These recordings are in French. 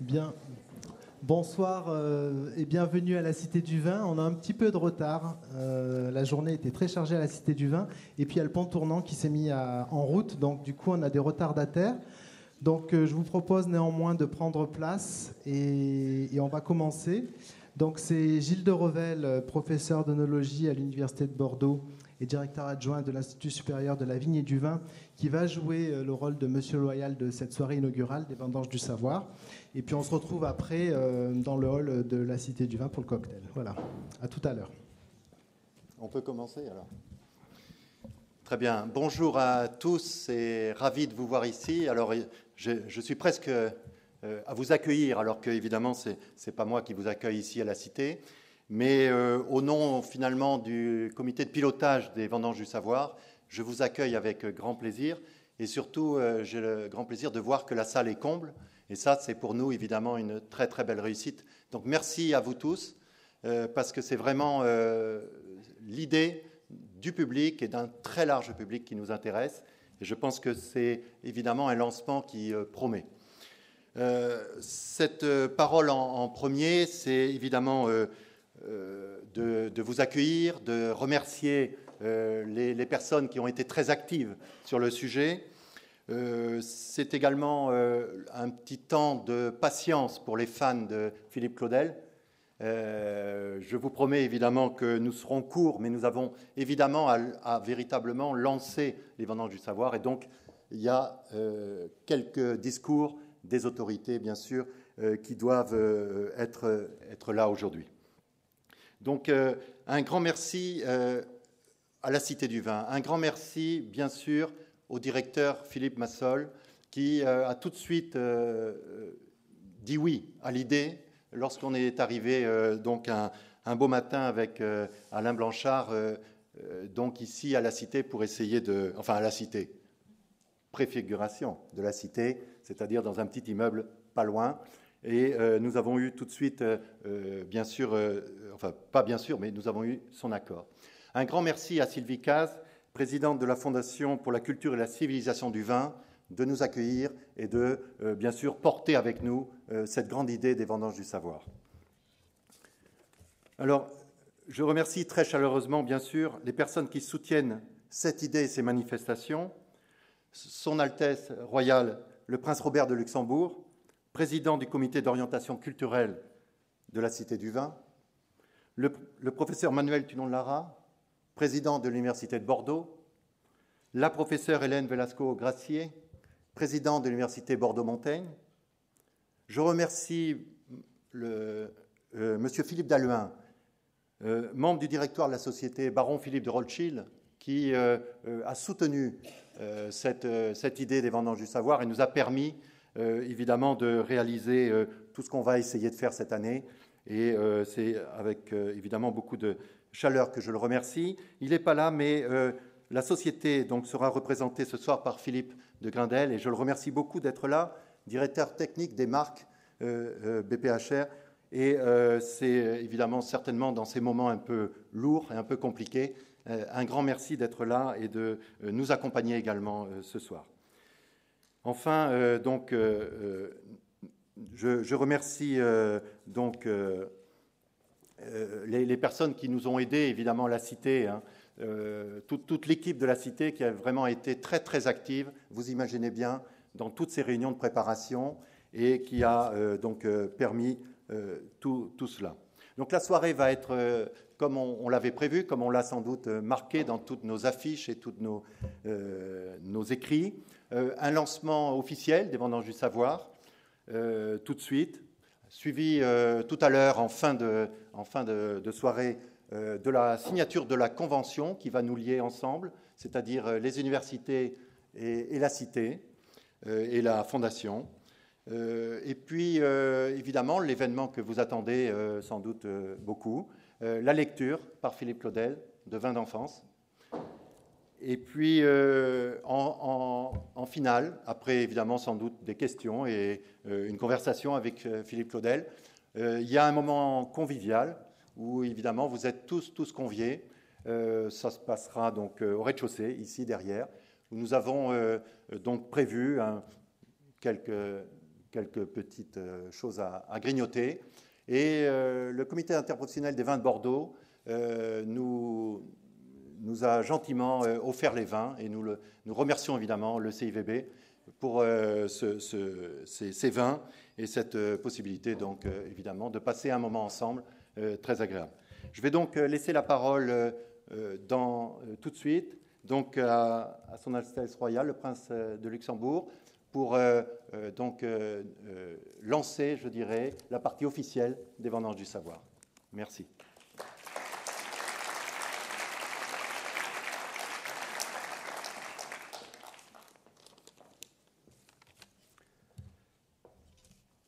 Bien. Bonsoir euh, et bienvenue à la Cité du Vin. On a un petit peu de retard. Euh, la journée était très chargée à la Cité du Vin. Et puis il y a le pont tournant qui s'est mis en route. Donc du coup, on a des retardataires. Donc euh, je vous propose néanmoins de prendre place et, et on va commencer. Donc c'est Gilles de Revel, professeur d'onologie à l'Université de Bordeaux et directeur adjoint de l'Institut supérieur de la vigne et du vin, qui va jouer le rôle de monsieur loyal de cette soirée inaugurale des vendanges du savoir. Et puis on se retrouve après euh, dans le hall de la Cité du Vin pour le cocktail. Voilà, à tout à l'heure. On peut commencer alors. Très bien. Bonjour à tous et ravi de vous voir ici. Alors je, suis presque euh, à vous accueillir, alors que évidemment ce n'est pas moi qui vous accueille ici à la Cité, mais euh, au nom finalement du comité de pilotage des vendanges du savoir, je vous accueille avec grand plaisir et surtout j'ai le grand plaisir de voir que la salle est comble. Et ça, c'est pour nous évidemment une très très belle réussite. Donc merci à vous tous, euh, parce que c'est vraiment euh, l'idée du public et d'un très large public qui nous intéresse. Et je pense que c'est évidemment un lancement qui euh, promet. cette parole en, premier, c'est évidemment de, vous accueillir, de remercier les, les, personnes qui ont été très actives sur le sujet. Euh, c'est également euh, un petit temps de patience pour les fans de Philippe Claudel. Euh, je vous promets évidemment que nous serons courts, mais nous avons évidemment à, véritablement lancer les vendanges du savoir. Et donc, il y a quelques discours des autorités, bien sûr, qui doivent être là aujourd'hui. Donc, un grand merci à la Cité du Vin. Un grand merci, bien sûr, au directeur Philippe Massol, qui euh, a tout de suite euh, euh, dit oui à l'idée lorsqu'on est arrivé donc un, beau matin avec Alain Blanchard, donc ici à la Cité pour essayer de, enfin à la Cité, préfiguration de la Cité, c'est-à-dire dans un petit immeuble pas loin. Et nous avons eu tout de suite, bien sûr, enfin pas bien sûr, mais nous avons eu son accord. Un grand merci à Sylvie Caz présidente de la Fondation pour la culture et la civilisation du vin, de nous accueillir et de, euh, bien sûr, porter avec nous euh, cette grande idée des vendanges du savoir. Alors, je remercie très chaleureusement, bien sûr, les personnes qui soutiennent cette idée et ces manifestations. Son Altesse royale, le prince Robert de Luxembourg, président du comité d'orientation culturelle de la Cité du Vin, le, professeur Manuel Tunon-Lara, président de l'Université de Bordeaux, la professeure Hélène Velasco-Gracier, présidente de l'Université Bordeaux-Montaigne. Je remercie le, euh, Monsieur Philippe Dalluin, euh, membre du directoire de la société Baron Philippe de Rothschild, qui euh, a soutenu cette, cette, idée des vendanges du savoir et nous a permis évidemment de réaliser tout ce qu'on va essayer de faire cette année. Et c'est avec évidemment beaucoup de, chaleur que je le remercie. Il n'est pas là, mais euh, la société donc, sera représentée ce soir par Philippe de Grindel et je le remercie beaucoup d'être là, directeur technique des marques euh, euh, BPHR. Et c'est évidemment certainement dans ces moments un peu lourds et un peu compliqués, un grand merci d'être là et de nous accompagner également ce soir. Enfin, donc, je, je, remercie donc euh, les, personnes qui nous ont aidés, évidemment, la Cité, hein, euh, toute, l'équipe de la Cité qui a vraiment été très, très active, vous imaginez bien, dans toutes ces réunions de préparation et qui a euh, donc permis tout, cela. Donc la soirée va être comme on, l'avait prévu, comme on l'a sans doute marqué dans toutes nos affiches et tous nos, nos, écrits. un lancement officiel des vendanges du savoir, tout de suite, suivi euh, tout à l'heure en fin de, soirée euh, de la signature de la convention qui va nous lier ensemble, c'est-à-dire euh, les universités et, la cité et la fondation. et puis, évidemment, l'événement que vous attendez sans doute beaucoup, la lecture par Philippe Claudel de Vin d'enfance. Et puis, euh, en, finale, après évidemment sans doute des questions et euh, une conversation avec euh, Philippe Claudel, il y a un moment convivial où évidemment vous êtes tous, tous conviés. ça se passera donc au rez-de-chaussée, ici derrière, où nous avons donc prévu quelques petites choses à, grignoter. Et le comité interprofessionnel des vins de Bordeaux nous, nous a gentiment offert les vins et nous, remercions évidemment le CIVB pour ces, vins et cette possibilité, donc évidemment, de passer un moment ensemble très agréable. Je vais donc laisser la parole tout de suite donc à, Son Altesse Royale, le prince euh, de Luxembourg, pour euh, euh, donc lancer, je dirais, la partie officielle des vendanges du savoir. Merci.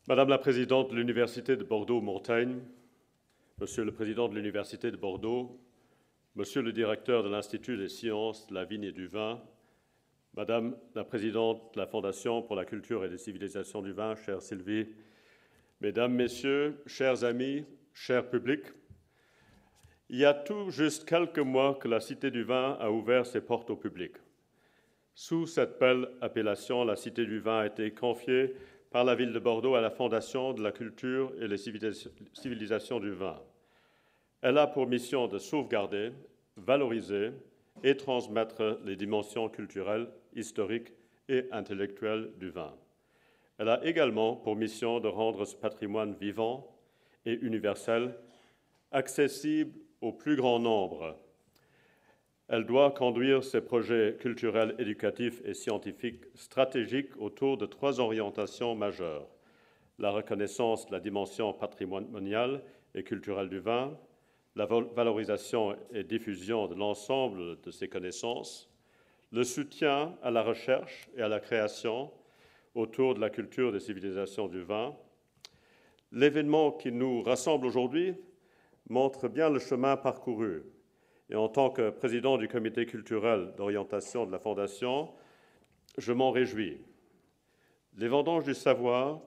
Madame la Présidente de l'Université de Bordeaux-Montaigne, Monsieur le Président de l'Université de Bordeaux, Monsieur le directeur de l'Institut des sciences de la vigne et du vin, Madame la présidente de la Fondation pour la culture et les civilisations du vin, chère Sylvie, Mesdames, Messieurs, chers amis, cher public, il y a tout juste quelques mois que la Cité du Vin a ouvert ses portes au public. Sous cette belle appellation, la Cité du Vin a été confiée par la ville de Bordeaux à la Fondation de la culture et les civilisations du vin. Elle a pour mission de sauvegarder, valoriser et transmettre les dimensions culturelles, historiques et intellectuelles du vin. Elle a également pour mission de rendre ce patrimoine vivant et universel accessible au plus grand nombre. Elle doit conduire ses projets culturels, éducatifs et scientifiques stratégiques autour de trois orientations majeures. La reconnaissance de la dimension patrimoniale et culturelle du vin, la valorisation et diffusion de l'ensemble de ces connaissances, le soutien à la recherche et à la création autour de la culture des civilisations du vin. L'événement qui nous rassemble aujourd'hui montre bien le chemin parcouru. Et en tant que président du comité culturel d'orientation de la Fondation, je m'en réjouis. Les vendanges du savoir,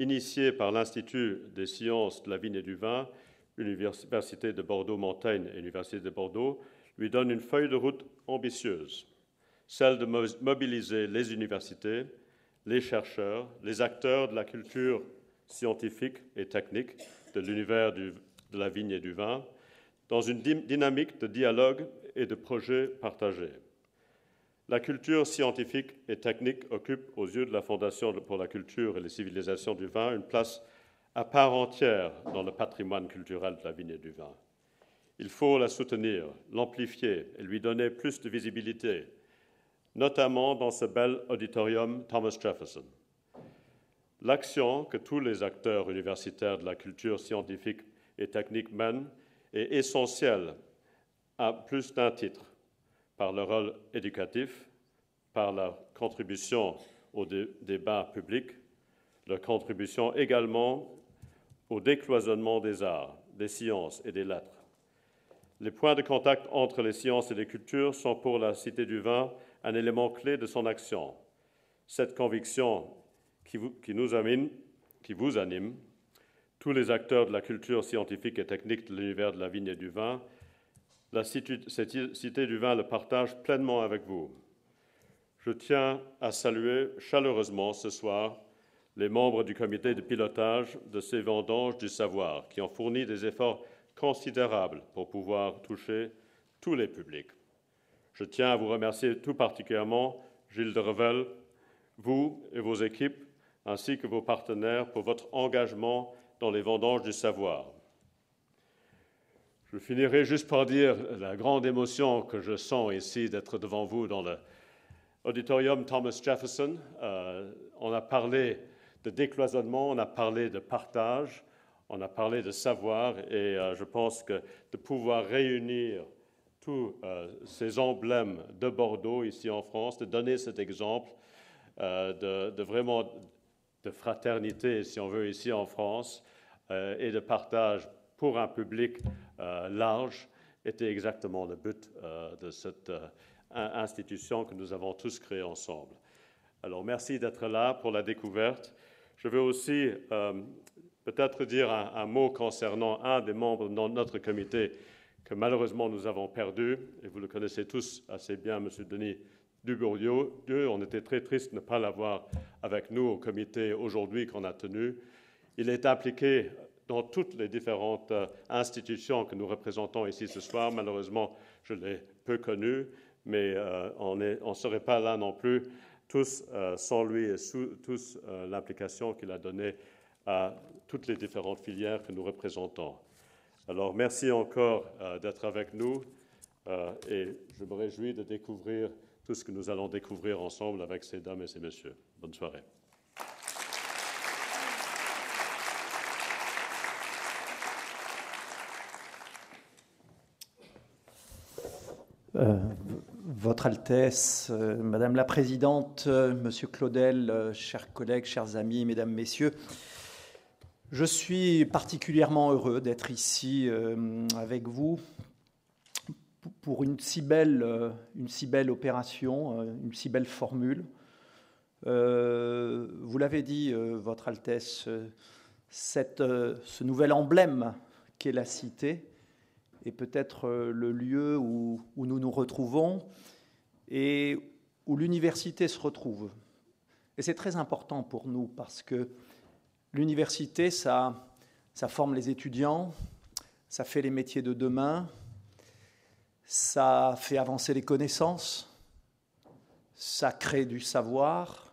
initiées par l'Institut des sciences de la vigne et du vin, Université de Bordeaux-Montaigne et Université de Bordeaux, lui donne une feuille de route ambitieuse, celle de mobiliser les universités, les chercheurs, les acteurs de la culture scientifique et technique de l'univers de la vigne et du vin, dans une dynamique de dialogue et de projets partagés. La culture scientifique et technique occupe, aux yeux de la Fondation pour la culture et les civilisations du vin, une place à part entière dans le patrimoine culturel de la vigne et du vin. Il faut la soutenir, l'amplifier et lui donner plus de visibilité, notamment dans ce bel auditorium Thomas Jefferson. L'action que tous les acteurs universitaires de la culture scientifique et technique mènent est essentielle à plus d'un titre, par leur rôle éducatif, par leur contribution au débat public, leur contribution également au décloisonnement des arts, des sciences et des lettres. Les points de contact entre les sciences et les cultures sont pour la Cité du Vin un élément clé de son action. Cette conviction qui vous, nous anime, qui vous anime, tous les acteurs de la culture scientifique et technique de l'univers de la vigne et du vin, la Cité du Vin le partage pleinement avec vous. Je tiens à saluer chaleureusement ce soir les membres du comité de pilotage de ces vendanges du savoir, qui ont fourni des efforts considérables pour pouvoir toucher tous les publics. Je tiens à vous remercier tout particulièrement, Gilles de Revel, vous et vos équipes, ainsi que vos partenaires, pour votre engagement dans les vendanges du savoir. Je finirai juste par dire la grande émotion que je sens ici d'être devant vous dans l'auditorium Thomas Jefferson. Euh, on a parlé de décloisonnement, on a parlé de partage, on a parlé de savoir, et euh, je pense que de pouvoir réunir tous euh, ces emblèmes de Bordeaux ici en France, de donner cet exemple euh, de, vraiment de fraternité, si on veut, ici en France, et de partage pour un public large, était exactement le but de cette institution que nous avons tous créée ensemble. Alors merci d'être là pour la découverte. Je veux aussi euh, peut-être dire un, mot concernant un des membres de notre comité que malheureusement nous avons perdu, et vous le connaissez tous assez bien, M. Denis Bourdieu. On était très triste de ne pas l'avoir avec nous au comité aujourd'hui qu'on a tenu. Il est impliqué dans toutes les différentes euh, institutions que nous représentons ici ce soir. Malheureusement, je l'ai peu connu, mais euh, on ne serait pas là non plus tous euh, sans lui et sous, tous l'implication qu'il a donnée à toutes les différentes filières que nous représentons. Alors, merci encore d'être avec nous et je me réjouis de découvrir tout ce que nous allons découvrir ensemble avec ces dames et ces messieurs. Bonne soirée. Euh, Votre Altesse, euh, Madame la Présidente, euh, Monsieur Claudel, chers collègues, chers amis, Mesdames, Messieurs, je suis particulièrement heureux d'être ici avec vous pour une si belle, une si belle opération, une si belle formule. vous l'avez dit, Votre Altesse, ce nouvel emblème qu'est la cité, est peut-être euh, le lieu où, retrouvons et où l'université se retrouve. Et c'est très important pour nous parce que l'université, ça, forme les étudiants, ça fait les métiers de demain, ça fait avancer les connaissances, ça crée du savoir.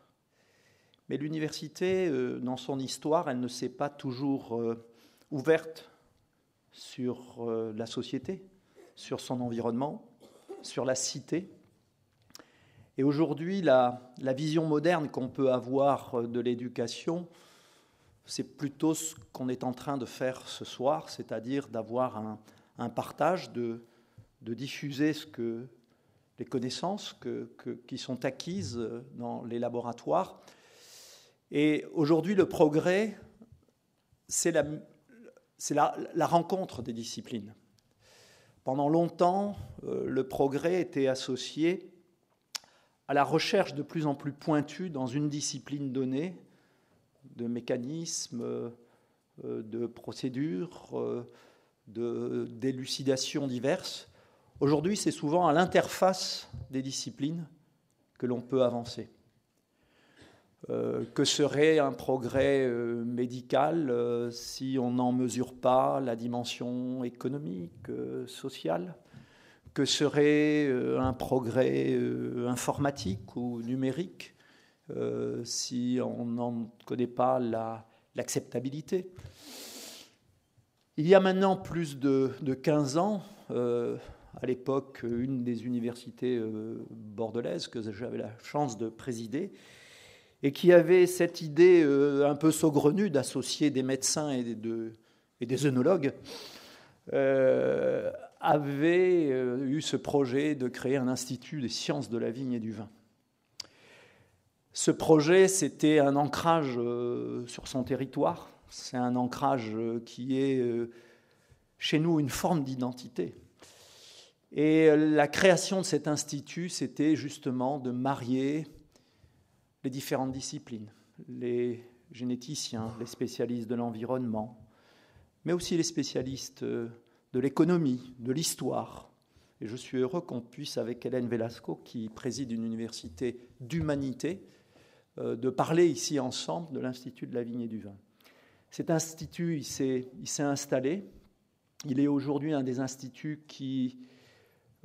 Mais l'université, euh, dans son histoire, elle ne s'est pas toujours euh, ouverte sur euh, la société, sur son environnement, sur la cité. Et aujourd'hui, la, vision moderne qu'on peut avoir euh, de l'éducation, c'est plutôt ce qu'on est en train de faire ce soir, c'est-à-dire d'avoir un, partage, de, diffuser ce que, les connaissances qui sont acquises euh, dans les laboratoires. Et aujourd'hui, le progrès, c'est la, c'est la, rencontre des disciplines. Pendant longtemps, euh, le progrès était associé à la recherche de plus en plus pointue dans une discipline donnée de mécanismes, euh, de procédures, euh, d'élucidations diverses. Aujourd'hui, c'est souvent à l'interface des disciplines que l'on peut avancer. Euh, que serait un progrès euh, médical euh, si on n'en mesure pas la dimension économique, sociale? Que serait un progrès informatique ou numérique si on n'en connaît pas l'acceptabilité? Il y a maintenant plus de, de 15 ans, à l'époque, une des universités bordelaises que j'avais la chance de présider, et qui avait cette idée euh, un peu saugrenue d'associer des médecins et, des œnologues, euh, avait euh, eu ce projet de créer un institut des sciences de la vigne et du vin. Ce projet, c'était un ancrage sur son territoire, c'est un ancrage qui est chez nous une forme d'identité. Et la création de cet institut, c'était justement de marier les différentes disciplines, les généticiens, les spécialistes de l'environnement, mais aussi les spécialistes euh, de l'économie, de l'histoire. Et je suis heureux qu'on puisse, avec Hélène Velasco, qui préside une université d'humanité, euh, de parler ici ensemble de l'Institut de la vigne et du vin. Cet institut, il s'est, installé. Il est aujourd'hui un des instituts qui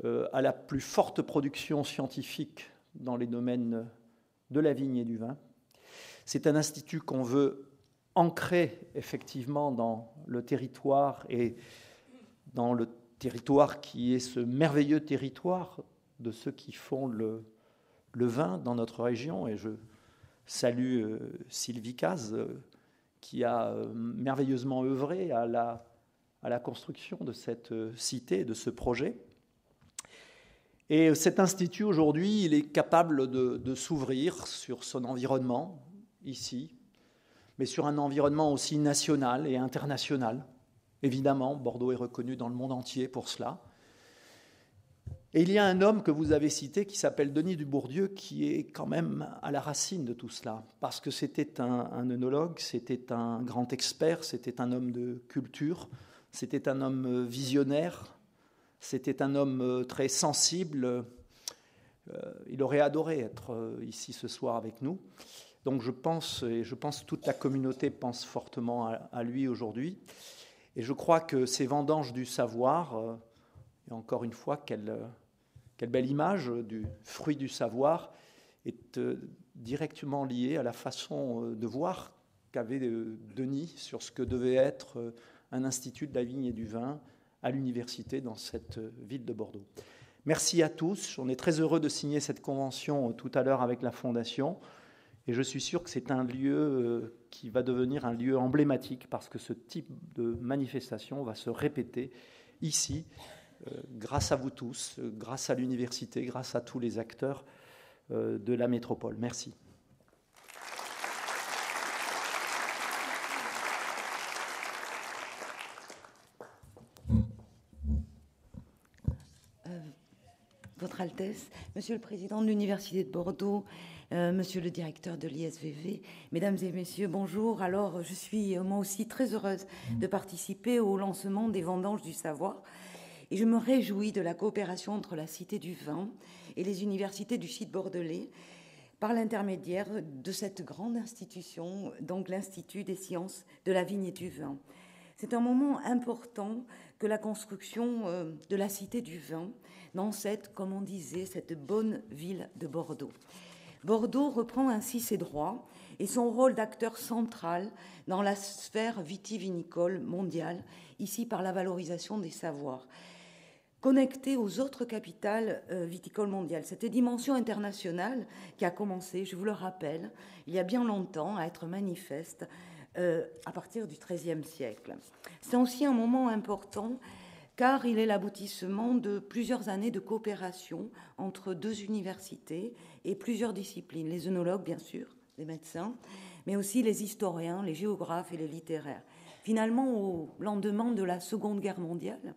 euh, a la plus forte production scientifique dans les domaines de la vigne et du vin. C'est un institut qu'on veut ancrer effectivement dans le territoire et dans le territoire qui est ce merveilleux territoire de ceux qui font le, vin dans notre région. Et je salue euh, Sylvie Caz, euh, qui a euh, merveilleusement œuvré à la, à la construction de cette cité, de ce projet. Et cet institut, aujourd'hui, il est capable de, s'ouvrir sur son environnement, ici, mais sur un environnement aussi national et international. Évidemment, Bordeaux est reconnu dans le monde entier pour cela. Et il y a un homme que vous avez cité qui s'appelle Denis Dubourdieu, qui est quand même à la racine de tout cela, parce que c'était un, un c'était un grand expert, c'était un homme de culture, c'était un homme visionnaire, c'était un homme euh, très sensible il aurait adoré être ici ce soir avec nous. Donc je pense, et je pense toute la communauté pense fortement à, lui aujourd'hui. Et je crois que ces vendanges du savoir, et encore une fois, quelle, quelle belle image du fruit du savoir, est directement liée à la façon de voir qu'avait Denis sur ce que devait être un institut de la vigne et du vin à l'université dans cette ville de Bordeaux. Merci à tous. On est très heureux de signer cette convention tout à l'heure avec la Fondation. Et je suis sûr que c'est un lieu euh, qui va devenir un lieu emblématique parce que ce type de manifestation va se répéter ici, euh, grâce à vous tous, euh, grâce à l'université, grâce à tous les acteurs de la métropole. Merci. Votre Altesse, Monsieur le Président de l'Université de Bordeaux, euh, monsieur le directeur de l'ISVV, mesdames et messieurs, bonjour. Alors, je suis euh, moi aussi très heureuse de participer au lancement des vendanges du savoir. Et je me réjouis de la coopération entre la Cité du Vin et les universités du site bordelais par l'intermédiaire de cette grande institution, donc l'Institut des sciences de la vigne et du vin. C'est un moment important que la construction euh, de la Cité du Vin dans cette, comme on disait, cette bonne ville de Bordeaux. Bordeaux reprend ainsi ses droits et son rôle d'acteur central dans la sphère vitivinicole mondiale, ici par la valorisation des savoirs. Connecté aux autres capitales euh, viticoles mondiales. Cette dimension internationale qui a commencé, je vous le rappelle, il y a bien longtemps à être manifeste euh, à partir du XIIIe siècle. C'est aussi un moment important car il est l'aboutissement de plusieurs années de coopération entre deux universités et plusieurs disciplines, les œnologues bien sûr, les médecins, mais aussi les historiens, les géographes et les littéraires. Finalement, au lendemain de la Seconde Guerre mondiale,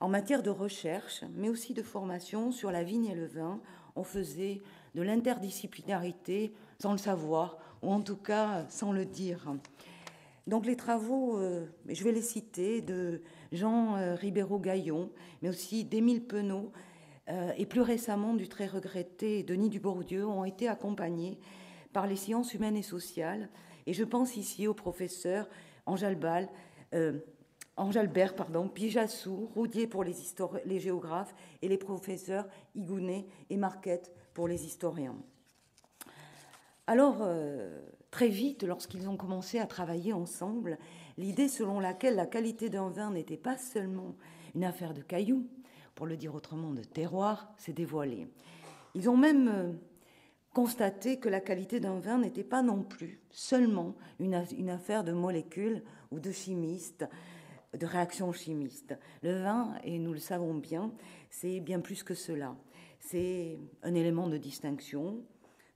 en matière de recherche, mais aussi de formation sur la vigne et le vin, on faisait de l'interdisciplinarité sans le savoir, ou en tout cas sans le dire. Donc les travaux, euh, je vais les citer, de Jean euh, Ribéro-Gaillon, mais aussi d'Émile Penaud, euh, et plus récemment du très regretté Denis Dubourdieu, ont été accompagnés par les sciences humaines et sociales. Et je pense ici au professeur Angèle Ball, Bert, pardon, Pijassou, Roudier pour les, les, géographes et les professeurs Igounet et Marquette pour les historiens. Alors, Très vite, lorsqu'ils ont commencé à travailler ensemble, l'idée selon laquelle la qualité d'un vin n'était pas seulement une affaire de cailloux, pour le dire autrement de terroir, s'est dévoilée. Ils ont même euh, constaté que la qualité d'un vin n'était pas non plus seulement une, une, affaire de molécules ou de chimistes, de réactions chimistes. Le vin, et nous le savons bien, c'est bien plus que cela. C'est un élément de distinction,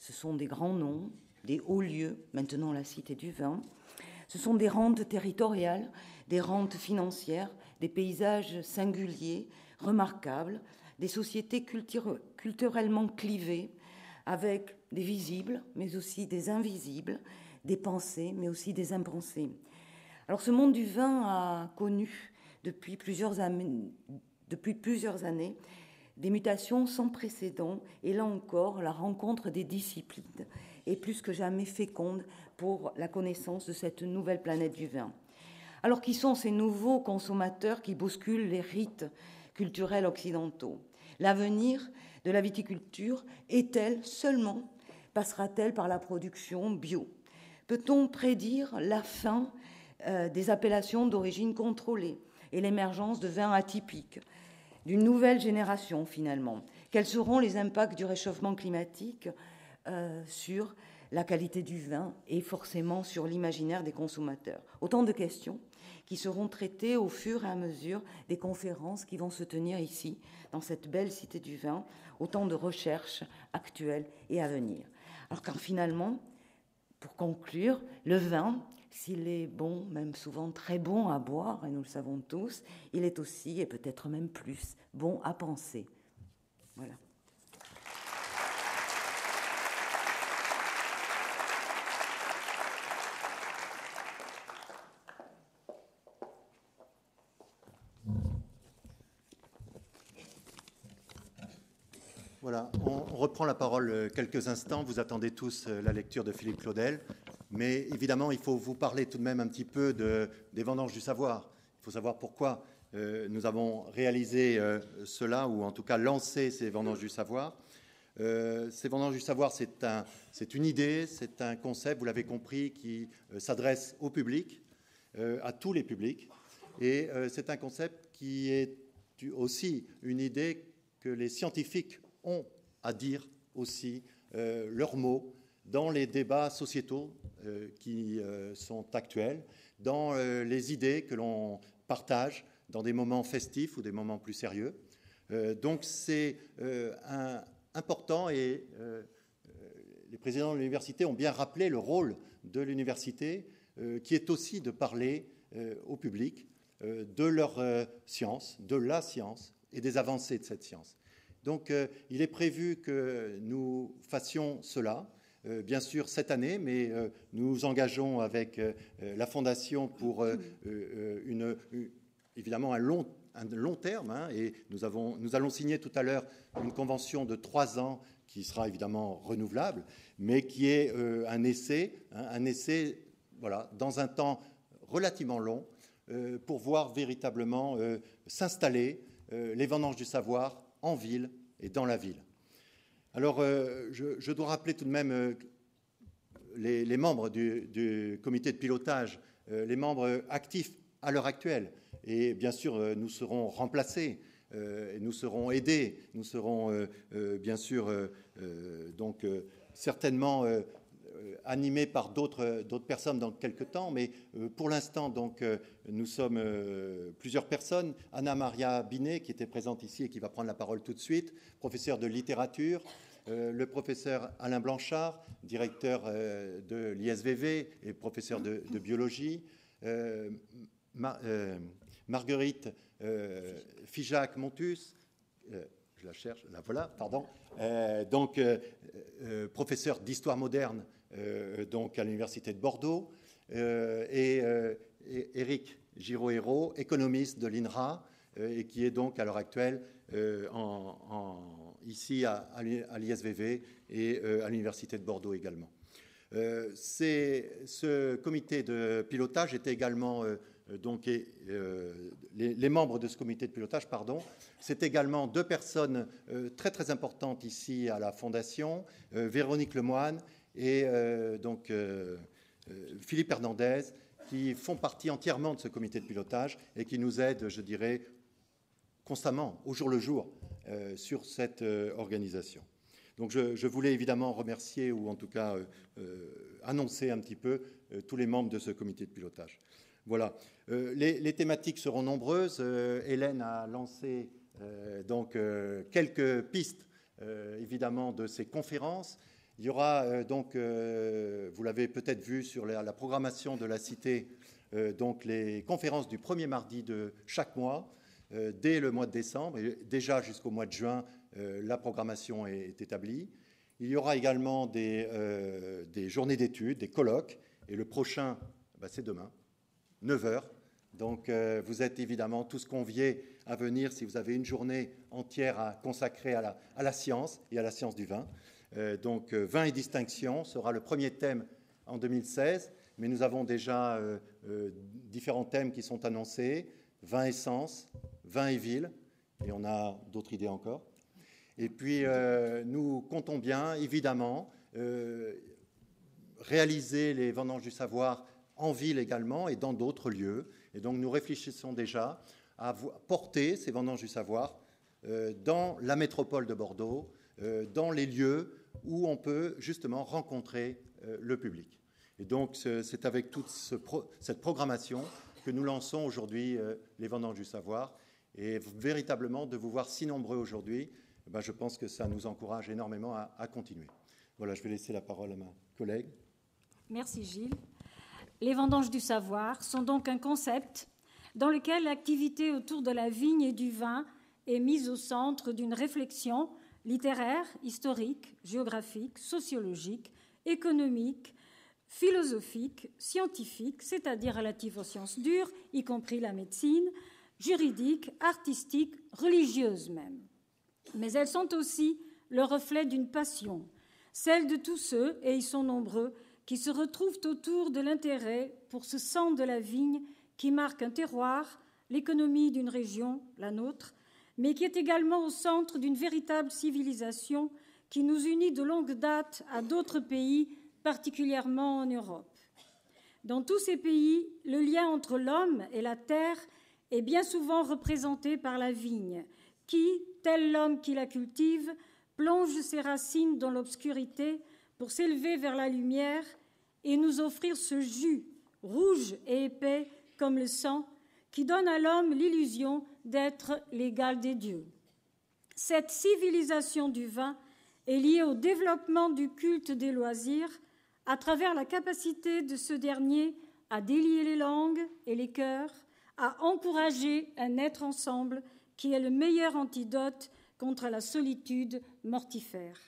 ce sont des grands noms, des hauts lieux, maintenant la cité du vin. Ce sont des rentes territoriales, des rentes financières, des paysages singuliers, remarquables, des sociétés culturellement clivées, avec des visibles, mais aussi des invisibles, des pensées, mais aussi des impensées. Alors ce monde du vin a connu depuis plusieurs, depuis plusieurs années des mutations sans précédent, et là encore la rencontre des disciplines est plus que jamais féconde pour la connaissance de cette nouvelle planète du vin. Alors qui sont ces nouveaux consommateurs qui bousculent les rites culturels occidentaux? L'avenir de la viticulture est-elle seulement, passera-t-elle par la production bio? Peut-on prédire la fin euh, des appellations d'origine contrôlée et l'émergence de vins atypiques? D'une nouvelle génération finalement Quels seront les impacts du réchauffement climatique euh, sur la qualité du vin et forcément sur l'imaginaire des consommateurs? Autant de questions qui seront traitées au fur et à mesure des conférences qui vont se tenir ici, dans cette belle cité du vin, autant de recherches actuelles et à venir. Alors car finalement, pour conclure, le vin, s'il est bon, même souvent très bon à boire, et nous le savons tous, il est aussi, et peut-être même plus, bon à penser. Voilà. Voilà, on, reprend la parole quelques instants. Vous attendez tous euh, la lecture de Philippe Claudel. Mais évidemment, il faut vous parler tout de même un petit peu de, des vendanges du savoir. Il faut savoir pourquoi euh, nous avons réalisé cela, ou en tout cas lancé ces vendanges du savoir. ces vendanges du savoir, c'est un, une idée, c'est un concept, vous l'avez compris, qui s'adresse au public, à tous les publics. Et c'est un concept qui est aussi une idée que les scientifiques ont à dire aussi euh, leurs mots dans les débats sociétaux euh, qui euh, sont actuels, dans les idées que l'on partage dans des moments festifs ou des moments plus sérieux. donc c'est important et les présidents de l'université ont bien rappelé le rôle de l'université qui est aussi de parler au public de leur science, de la science et des avancées de cette science. Donc euh, il est prévu que nous fassions cela, euh, bien sûr cette année, mais euh, nous engageons avec la Fondation pour évidemment un long, terme, hein, et nous, allons signer tout à l'heure une convention de trois ans qui sera évidemment renouvelable, mais qui est un essai, hein, un essai dans un temps relativement long, pour voir véritablement s'installer les vendanges du savoir en ville et dans la ville. Alors, euh, je, dois rappeler tout de même euh, les, membres du, comité de pilotage, euh, les membres actifs à l'heure actuelle. Et bien sûr, nous serons remplacés, nous serons aidés, nous serons bien sûr donc certainement animé par d'autres personnes dans quelques temps, mais euh, pour l'instant, donc, euh, nous sommes plusieurs personnes. Anna Maria Binet, qui était présente ici et qui va prendre la parole tout de suite, professeur de littérature, le professeur Alain Blanchard, directeur de l'ISVV et professeur de, biologie, Marguerite Fijac Montus, je la cherche, la voilà, pardon, donc professeur d'histoire moderne euh, donc à l'Université de Bordeaux, euh, euh, et, Eric Giraud-Hérault, économiste de l'INRA, et qui est donc à l'heure actuelle ici à, l'ISVV et à l'Université de Bordeaux également. ce comité de pilotage était également donc les, membres de ce comité de pilotage, pardon, c'est également deux personnes très très importantes ici à la Fondation, Véronique Lemoine et euh, donc euh, euh, Philippe Hernandez, qui font partie entièrement de ce comité de pilotage et qui nous aident, je dirais, constamment, au jour le jour, sur cette organisation. Donc je, voulais évidemment remercier, ou en tout cas annoncer un petit peu tous les membres de ce comité de pilotage. Voilà. Les, les, thématiques seront nombreuses. Hélène a lancé donc quelques pistes, évidemment, de ces conférences. Il y aura euh, donc, euh, vous l'avez peut-être vu sur la, programmation de la Cité, euh, donc les conférences du premier mardi de chaque mois, dès le mois de décembre. Et déjà jusqu'au mois de juin, la programmation est, établie. Il y aura également des, journées d'études, des colloques. Et le prochain, bah, c'est demain, 9 h. Donc vous êtes évidemment tous conviés à venir si vous avez une journée entière à consacrer à la science et à la science du vin. Euh, donc euh, vin et distinction sera le premier thème en 2016, mais nous avons déjà euh, différents thèmes qui sont annoncés, vin et sens, vin et ville, et on a d'autres idées encore. Et puis nous comptons bien, évidemment, réaliser les vendanges du savoir en ville également et dans d'autres lieux. Et donc nous réfléchissons déjà à porter ces vendanges du savoir dans la métropole de Bordeaux, dans les lieux où on peut justement rencontrer euh, le public. Et donc, c'est avec toute cette programmation que nous lançons aujourd'hui euh, les vendanges du savoir. Et véritablement, de vous voir si nombreux aujourd'hui, eh ben, je pense que ça nous encourage énormément à, à continuer. Voilà, je vais laisser la parole à ma collègue. Merci Gilles. Les vendanges du savoir sont donc un concept dans lequel l'activité autour de la vigne et du vin est mise au centre d'une réflexion littéraire, historique, géographique, sociologique, économique, philosophique, scientifique, c'est-à-dire relative aux sciences dures, y compris la médecine, juridique, artistique, religieuse même. Mais elles sont aussi le reflet d'une passion, celle de tous ceux, et ils sont nombreux, qui se retrouvent autour de l'intérêt pour ce sang de la vigne qui marque un terroir, l'économie d'une région, la nôtre, mais qui est également au centre d'une véritable civilisation qui nous unit de longue date à d'autres pays, particulièrement en Europe. Dans tous ces pays, le lien entre l'homme et la terre est bien souvent représenté par la vigne, qui, tel l'homme qui la cultive, plonge ses racines dans l'obscurité pour s'élever vers la lumière et nous offrir ce jus, rouge et épais comme le sang, qui donne à l'homme l'illusion d'être l'égal des dieux. Cette civilisation du vin est liée au développement du culte des loisirs à travers la capacité de ce dernier à délier les langues et les cœurs, à encourager un être ensemble qui est le meilleur antidote contre la solitude mortifère.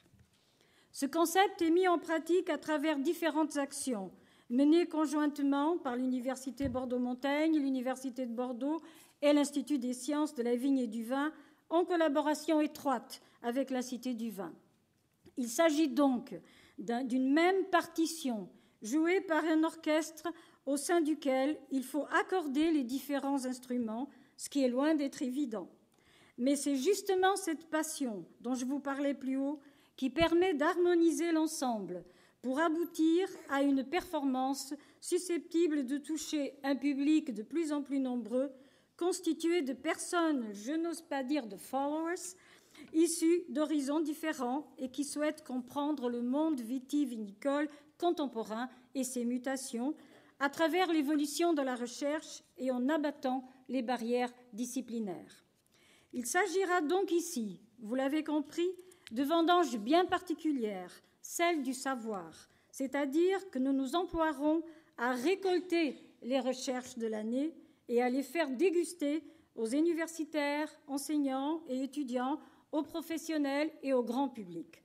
Ce concept est mis en pratique à travers différentes actions menées conjointement par l'Université Bordeaux-Montaigne, l'Université de Bordeaux et l'Institut des sciences de la vigne et du vin en collaboration étroite avec la Cité du vin. Il s'agit donc d'une même partition jouée par un orchestre au sein duquel il faut accorder les différents instruments, ce qui est loin d'être évident. Mais c'est justement cette passion dont je vous parlais plus haut qui permet d'harmoniser l'ensemble pour aboutir à une performance susceptible de toucher un public de plus en plus nombreux, constitué de personnes, je n'ose pas dire de followers, issus d'horizons différents et qui souhaitent comprendre le monde vitivinicole contemporain et ses mutations à travers l'évolution de la recherche et en abattant les barrières disciplinaires. Il s'agira donc ici, vous l'avez compris, de vendanges bien particulières, celles du savoir, c'est-à-dire que nous nous emploierons à récolter les recherches de l'année et à les faire déguster aux universitaires, enseignants et étudiants, aux professionnels et au grand public.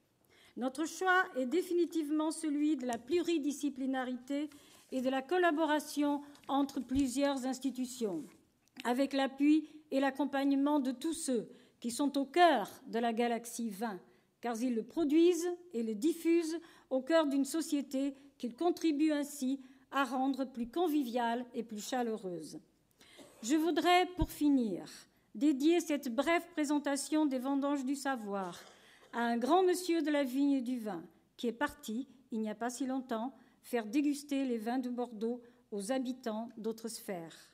Notre choix est définitivement celui de la pluridisciplinarité et de la collaboration entre plusieurs institutions, avec l'appui et l'accompagnement de tous ceux qui sont au cœur de la galaxie 20, car ils le produisent et le diffusent au cœur d'une société qu'ils contribuent ainsi à rendre plus conviviale et plus chaleureuse. Je voudrais, pour finir, dédier cette brève présentation des vendanges du savoir à un grand monsieur de la vigne et du vin qui est parti, il n'y a pas si longtemps, faire déguster les vins de Bordeaux aux habitants d'autres sphères.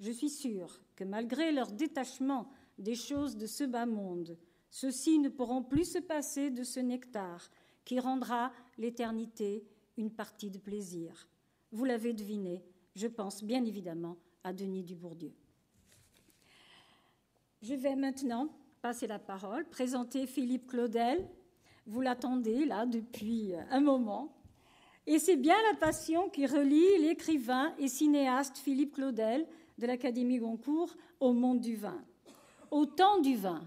Je suis sûre que malgré leur détachement des choses de ce bas monde, ceux-ci ne pourront plus se passer de ce nectar qui rendra l'éternité une partie de plaisir. Vous l'avez deviné, je pense bien évidemment à Denis Dubourdieu. Je vais maintenant passer la parole, présenter Philippe Claudel. Vous l'attendez là depuis un moment. Et c'est bien la passion qui relie l'écrivain et cinéaste Philippe Claudel de l'Académie Goncourt au monde du vin, au temps du vin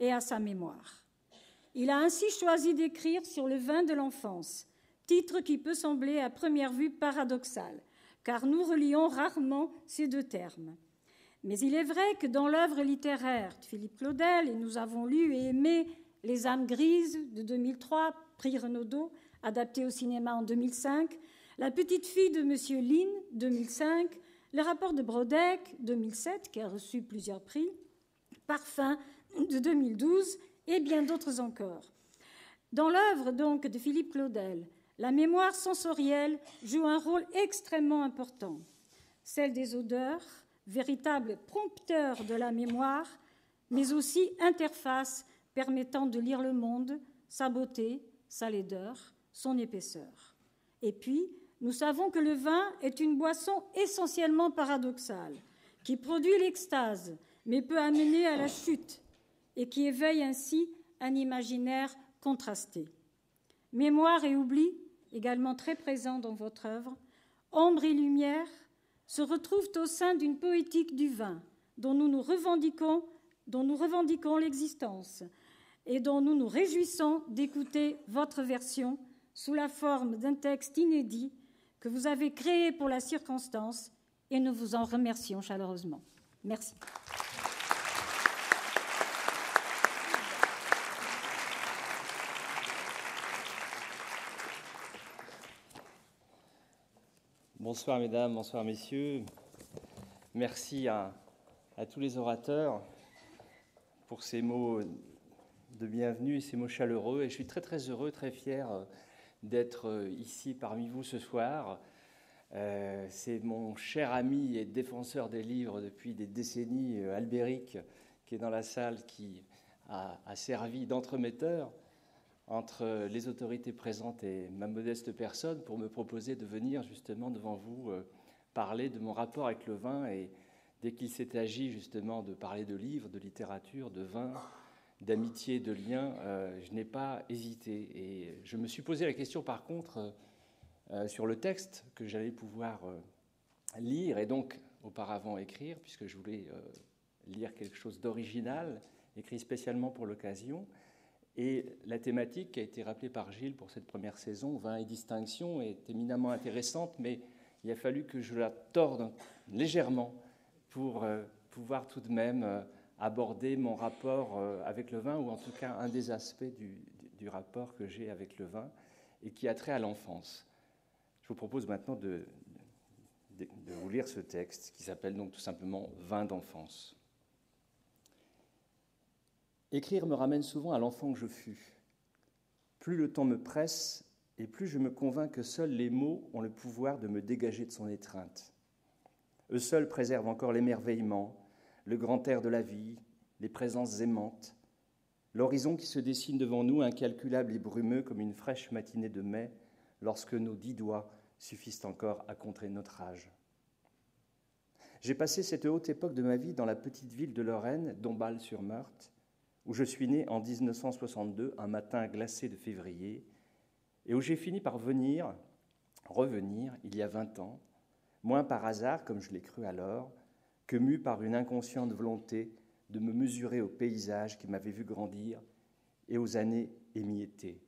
et à sa mémoire. Il a ainsi choisi d'écrire sur le vin de l'enfance, titre qui peut sembler à première vue paradoxal, car nous relions rarement ces deux termes. Mais il est vrai que dans l'œuvre littéraire de Philippe Claudel, et nous avons lu et aimé Les âmes grises de 2003, prix Renaudot, adapté au cinéma en 2005, La petite fille de Monsieur Lynn, 2005, Le rapport de Brodeck, 2007, qui a reçu plusieurs prix, Parfum, de 2012, et bien d'autres encore. Dans l'œuvre donc de Philippe Claudel, la mémoire sensorielle joue un rôle extrêmement important, celle des odeurs, véritable prompteur de la mémoire, mais aussi interface permettant de lire le monde, sa beauté, sa laideur, son épaisseur. Et puis, nous savons que le vin est une boisson essentiellement paradoxale, qui produit l'extase, mais peut amener à la chute, et qui éveille ainsi un imaginaire contrasté. Mémoire et oubli, également très présents dans votre œuvre, ombre et lumière, se retrouvent au sein d'une poétique du vin dont nous nous revendiquons, dont nous revendiquons l'existence et dont nous nous réjouissons d'écouter votre version sous la forme d'un texte inédit que vous avez créé pour la circonstance et nous vous en remercions chaleureusement. Merci. Bonsoir mesdames, bonsoir messieurs. Merci à, tous les orateurs pour ces mots de bienvenue et ces mots chaleureux. Et je suis très très heureux, très fier euh, d'être euh, ici parmi vous ce soir. Euh, c'est mon cher ami et défenseur des livres depuis des décennies, Albéric, qui est dans la salle, qui a, a servi d'entremetteur entre les autorités présentes et ma modeste personne pour me proposer de venir justement devant vous euh, parler de mon rapport avec le vin. Et dès qu'il s'est agi justement de parler de livres, de littérature, de vin, d'amitié, de liens, euh, je n'ai pas hésité. Et je me suis posé la question par contre euh, sur le texte que j'allais pouvoir lire et donc auparavant écrire, puisque je voulais lire quelque chose d'original, écrit spécialement pour l'occasion. Et la thématique qui a été rappelée par Gilles pour cette première saison, vin et distinction, est éminemment intéressante, mais il a fallu que je la torde légèrement pour euh, pouvoir tout de même euh, aborder mon rapport euh, avec le vin, ou en tout cas un des aspects du, rapport que j'ai avec le vin, et qui a trait à l'enfance. Je vous propose maintenant de, de vous lire ce texte qui s'appelle donc tout simplement Vin d'enfance. Écrire me ramène souvent à l'enfant que je fus. Plus le temps me presse, et plus je me convainc que seuls les mots ont le pouvoir de me dégager de son étreinte. Eux seuls préservent encore l'émerveillement, le grand air de la vie, les présences aimantes, l'horizon qui se dessine devant nous incalculable et brumeux comme une fraîche matinée de mai, lorsque nos dix doigts suffisent encore à contrer notre âge. J'ai passé cette haute époque de ma vie dans la petite ville de Lorraine, Dombasle-sur-Meurthe, où je suis né en 1962, un matin glacé de février, et où j'ai fini par venir, revenir, il y a 20 ans, moins par hasard, comme je l'ai cru alors, que mu par une inconsciente volonté de me mesurer au paysage qui m'avait vu grandir et aux années émiettées.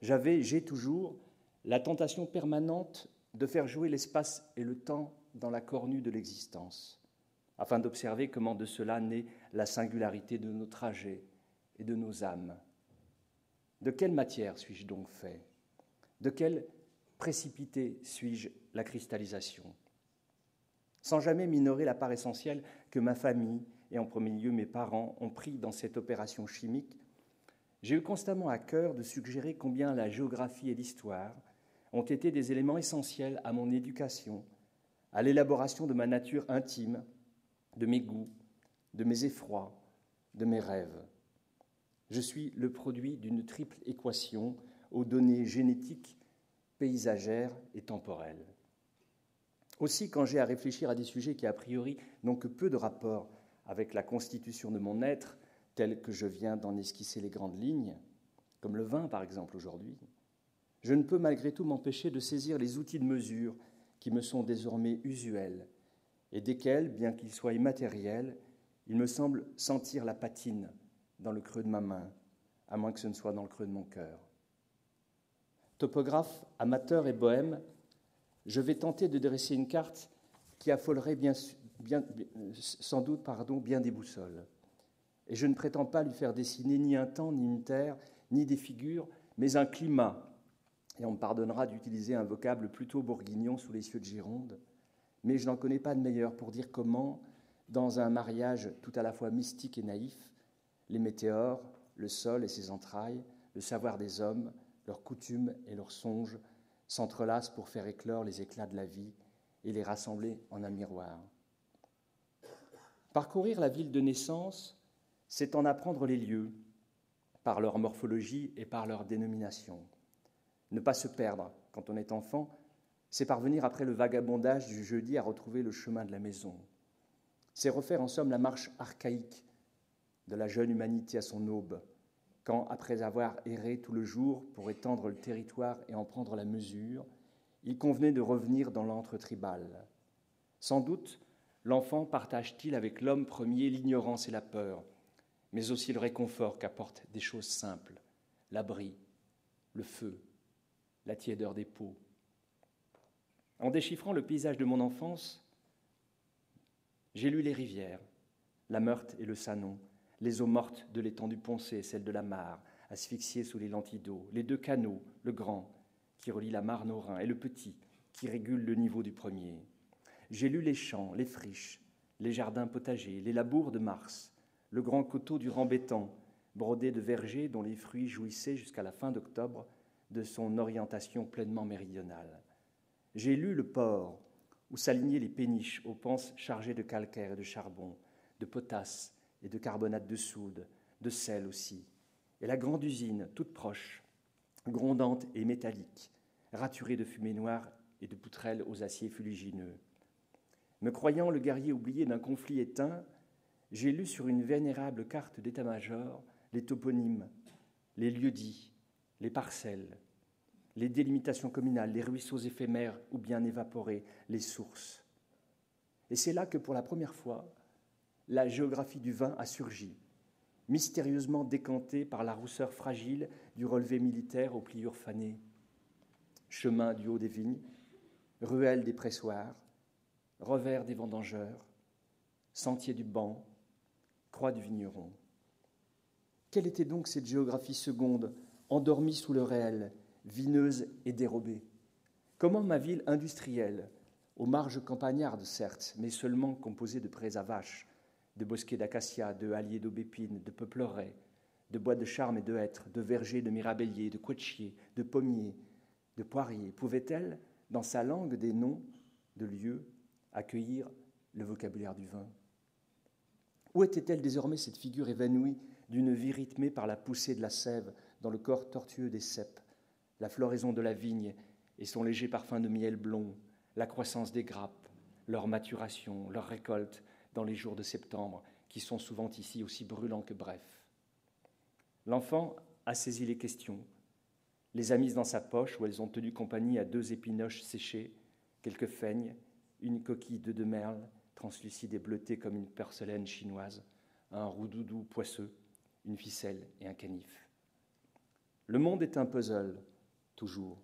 J'avais, j'ai toujours, la tentation permanente de faire jouer l'espace et le temps dans la cornue de l'existence afin d'observer comment de cela naît la singularité de nos trajets et de nos âmes. De quelle matière suis-je donc fait? De quelle précipité suis-je la cristallisation? Sans jamais minorer la part essentielle que ma famille, et en premier lieu mes parents, ont pris dans cette opération chimique, j'ai eu constamment à cœur de suggérer combien la géographie et l'histoire ont été des éléments essentiels à mon éducation, à l'élaboration de ma nature intime de mes goûts, de mes effrois, de mes rêves. Je suis le produit d'une triple équation aux données génétiques, paysagères et temporelles. Aussi, quand j'ai à réfléchir à des sujets qui, a priori, n'ont que peu de rapport avec la constitution de mon être, tel que je viens d'en esquisser les grandes lignes, comme le vin par exemple aujourd'hui, je ne peux malgré tout m'empêcher de saisir les outils de mesure qui me sont désormais usuels et desquels, bien qu'ils soient immatériels, il me semble sentir la patine dans le creux de ma main, à moins que ce ne soit dans le creux de mon cœur. Topographe, amateur et bohème, je vais tenter de dresser une carte qui affolerait sans doute pardon, bien des boussoles. Et je ne prétends pas lui faire dessiner ni un temps, ni une terre, ni des figures, mais un climat. Et on me pardonnera d'utiliser un vocable plutôt bourguignon sous les cieux de Gironde, mais je n'en connais pas de meilleur pour dire comment, dans un mariage tout à la fois mystique et naïf, les météores, le sol et ses entrailles, le savoir des hommes, leurs coutumes et leurs songes s'entrelacent pour faire éclore les éclats de la vie et les rassembler en un miroir. Parcourir la ville de naissance, c'est en apprendre les lieux, par leur morphologie et par leur dénomination. Ne pas se perdre quand on est enfant, c'est parvenir après le vagabondage du jeudi à retrouver le chemin de la maison. C'est refaire en somme la marche archaïque de la jeune humanité à son aube, quand, après avoir erré tout le jour pour étendre le territoire et en prendre la mesure, il convenait de revenir dans l'antre tribal. Sans doute, l'enfant partage-t-il avec l'homme premier l'ignorance et la peur, mais aussi le réconfort qu'apportent des choses simples, l'abri, le feu, la tiédeur des peaux, en déchiffrant le paysage de mon enfance, j'ai lu les rivières, la Meurthe et le Sanon, les eaux mortes de l'étang du Poncé et celles de la Mare, asphyxiées sous les lentilles d'eau, les deux canaux, le grand, qui relie la Marne au Rhin, et le petit, qui régule le niveau du premier. J'ai lu les champs, les friches, les jardins potagers, les labours de Mars, le grand coteau du Rambétan, brodé de vergers dont les fruits jouissaient jusqu'à la fin d'octobre de son orientation pleinement méridionale. J'ai lu le port, où s'alignaient les péniches aux panses chargées de calcaire et de charbon, de potasse et de carbonate de soude, de sel aussi, et la grande usine, toute proche, grondante et métallique, raturée de fumée noire et de poutrelles aux aciers fuligineux. Me croyant le guerrier oublié d'un conflit éteint, j'ai lu sur une vénérable carte d'état-major les toponymes, les lieux-dits, les parcelles, les délimitations communales, les ruisseaux éphémères ou bien évaporés, les sources. Et c'est là que pour la première fois, la géographie du vin a surgi, mystérieusement décantée par la rousseur fragile du relevé militaire aux pliures fanées. Chemin du haut des vignes, ruelles des pressoirs, revers des vendangeurs, sentier du banc, croix du vigneron. Quelle était donc cette géographie seconde, endormie sous le réel, vineuse et dérobée. Comment ma ville industrielle, aux marges campagnardes certes, mais seulement composée de prés à vaches, de bosquets d'acacias, de halliers d'aubépines, de peupleraies, de bois de charme et de hêtres, de vergers de mirabelliers, de couetchiers, de pommiers, de poiriers, pouvait-elle, dans sa langue des noms de lieux, accueillir le vocabulaire du vin? Où était-elle désormais cette figure évanouie d'une vie rythmée par la poussée de la sève dans le corps tortueux des cèpes, la floraison de la vigne et son léger parfum de miel blond, la croissance des grappes, leur maturation, leur récolte dans les jours de septembre, qui sont souvent ici aussi brûlants que brefs. L'enfant a saisi les questions, les a mises dans sa poche où elles ont tenu compagnie à deux épinoches séchées, quelques feignes, une coquille de de merle, translucide et bleutée comme une porcelaine chinoise, un roudoudou poisseux, une ficelle et un canif. Le monde est un puzzle, toujours.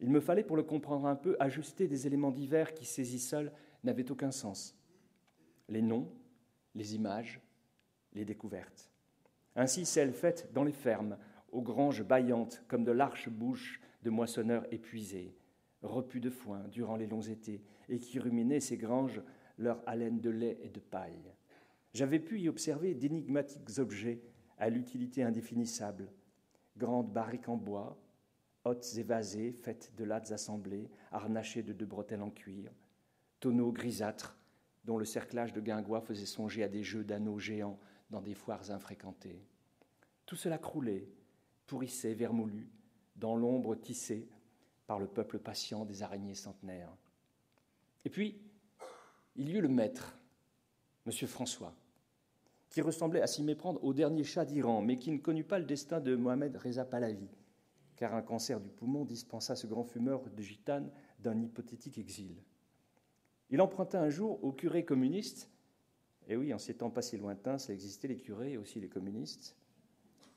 Il me fallait, pour le comprendre un peu, ajuster des éléments divers qui, saisis seuls, n'avaient aucun sens. Les noms, les images, les découvertes. Ainsi, celles faites dans les fermes, aux granges baillantes, comme de larges bouches de moissonneurs épuisés, repus de foin durant les longs étés, et qui ruminaient ces granges leur haleine de lait et de paille. J'avais pu y observer d'énigmatiques objets à l'utilité indéfinissable, grandes barriques en bois, hautes évasées faites de lattes assemblées, harnachées de deux bretelles en cuir, tonneaux grisâtres dont le cerclage de guingois faisait songer à des jeux d'anneaux géants dans des foires infréquentées. Tout cela croulait, pourrissait, vermoulu, dans l'ombre tissée par le peuple patient des araignées centenaires. Et puis, il y eut le maître, M. François, qui ressemblait à s'y méprendre au dernier chat d'Iran, mais qui ne connut pas le destin de Mohamed Reza Pahlavi, car un cancer du poumon dispensa ce grand fumeur de gitane d'un hypothétique exil. Il emprunta un jour au curé communiste, et oui, en ces temps pas si lointains, ça existait les curés et aussi les communistes,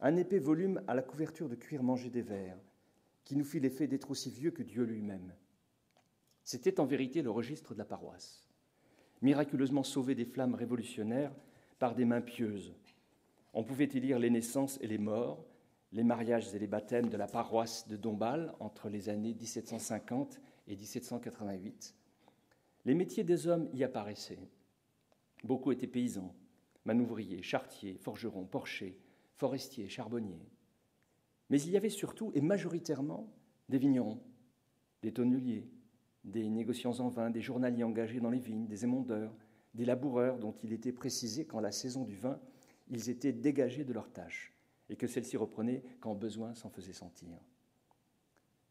un épais volume à la couverture de cuir mangé des vers, qui nous fit l'effet d'être aussi vieux que Dieu lui-même. C'était en vérité le registre de la paroisse, miraculeusement sauvé des flammes révolutionnaires par des mains pieuses. On pouvait y lire les naissances et les morts, les mariages et les baptêmes de la paroisse de Dombasle entre les années 1750 et 1788. Les métiers des hommes y apparaissaient. Beaucoup étaient paysans, manouvriers, chartiers, forgerons, porchers, forestiers, charbonniers. Mais il y avait surtout et majoritairement des vignerons, des tonneliers, des négociants en vin, des journaliers engagés dans les vignes, des émondeurs, des laboureurs dont il était précisé qu'en la saison du vin, ils étaient dégagés de leurs tâches et que celles-ci reprenaient quand besoin s'en faisait sentir.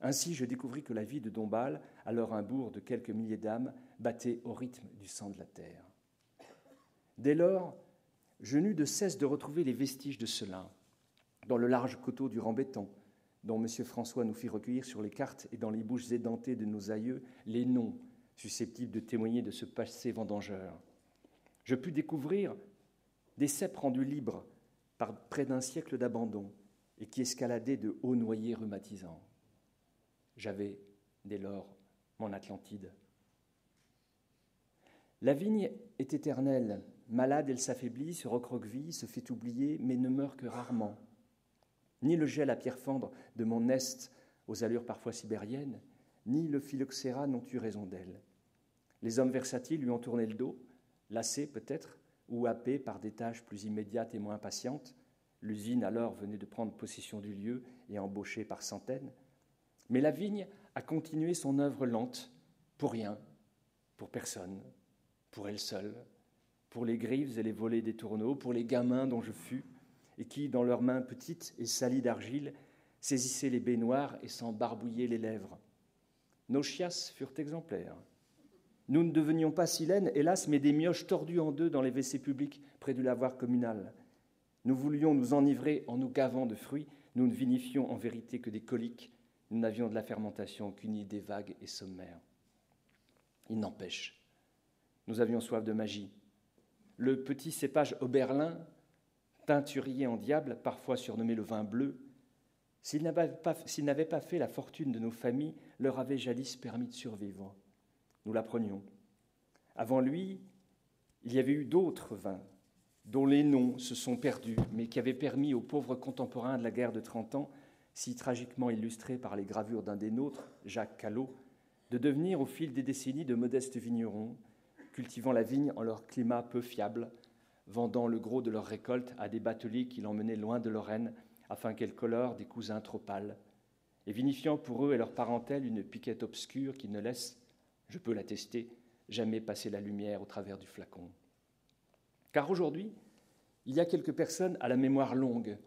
Ainsi, je découvris que la vie de Dombasle, alors un bourg de quelques milliers d'âmes, battait au rythme du sang de la terre. Dès lors, je n'eus de cesse de retrouver les vestiges de cela dans le large coteau du Rambéton, dont M. François nous fit recueillir sur les cartes et dans les bouches édentées de nos aïeux les noms susceptibles de témoigner de ce passé vendangeur. Je pus découvrir des cèpes rendus libres par près d'un siècle d'abandon et qui escaladaient de hauts noyers rhumatisants. J'avais, dès lors, mon Atlantide. La vigne est éternelle. Malade, elle s'affaiblit, se recroqueville, se fait oublier, mais ne meurt que rarement. Ni le gel à pierre fendre de mon est, aux allures parfois sibériennes, ni le phylloxéra n'ont eu raison d'elle. Les hommes versatiles lui ont tourné le dos, lassés peut-être, ou happés par des tâches plus immédiates et moins patientes. L'usine alors venait de prendre possession du lieu et embauchée par centaines. Mais la vigne a continué son œuvre lente, pour rien, pour personne, pour elle seule, pour les grives et les volets des tourneaux, pour les gamins dont je fus, et qui, dans leurs mains petites et salies d'argile, saisissaient les baignoires et s'en barbouillaient les lèvres. Nos chiasses furent exemplaires. Nous ne devenions pas silènes, hélas, mais des mioches tordues en deux dans les WC publics près du lavoir communal. Nous voulions nous enivrer en nous gavant de fruits, nous ne vinifions en vérité que des coliques, nous n'avions de la fermentation qu'une idée vague et sommaire. Il n'empêche, nous avions soif de magie. Le petit cépage Oberlin, teinturier en diable, parfois surnommé le vin bleu, s'il n'avait pas, fait la fortune de nos familles, leur avait jadis permis de survivre. Nous l'apprenions. Avant lui, il y avait eu d'autres vins, dont les noms se sont perdus, mais qui avaient permis aux pauvres contemporains de la guerre de Trente Ans, si tragiquement illustrés par les gravures d'un des nôtres, Jacques Callot, de devenir au fil des décennies de modestes vignerons, cultivant la vigne en leur climat peu fiable, vendant le gros de leur récolte à des bateliers qui l'emmenaient loin de Lorraine afin qu'elle colore des cousins trop pâles, et vinifiant pour eux et leur parentèle une piquette obscure qui ne laisse, je peux l'attester, jamais passer la lumière au travers du flacon. Car aujourd'hui, il y a quelques personnes à la mémoire longue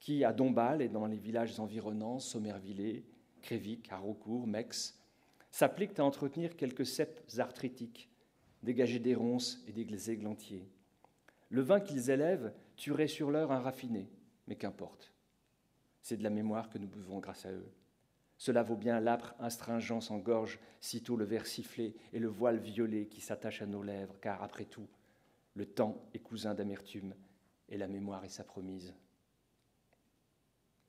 qui, à Dombasle et dans les villages environnants, Sommervillers, Crévic, Haraucourt, Mex, s'appliquent à entretenir quelques cèpes arthritiques, dégager des ronces et des églantiers. Le vin qu'ils élèvent tuerait sur l'heure un raffiné, mais qu'importe. C'est de la mémoire que nous buvons grâce à eux. Cela vaut bien l'âpre astringence en gorge, sitôt le verre sifflé et le voile violet qui s'attache à nos lèvres, car après tout, le temps est cousin d'amertume et la mémoire est sa promise.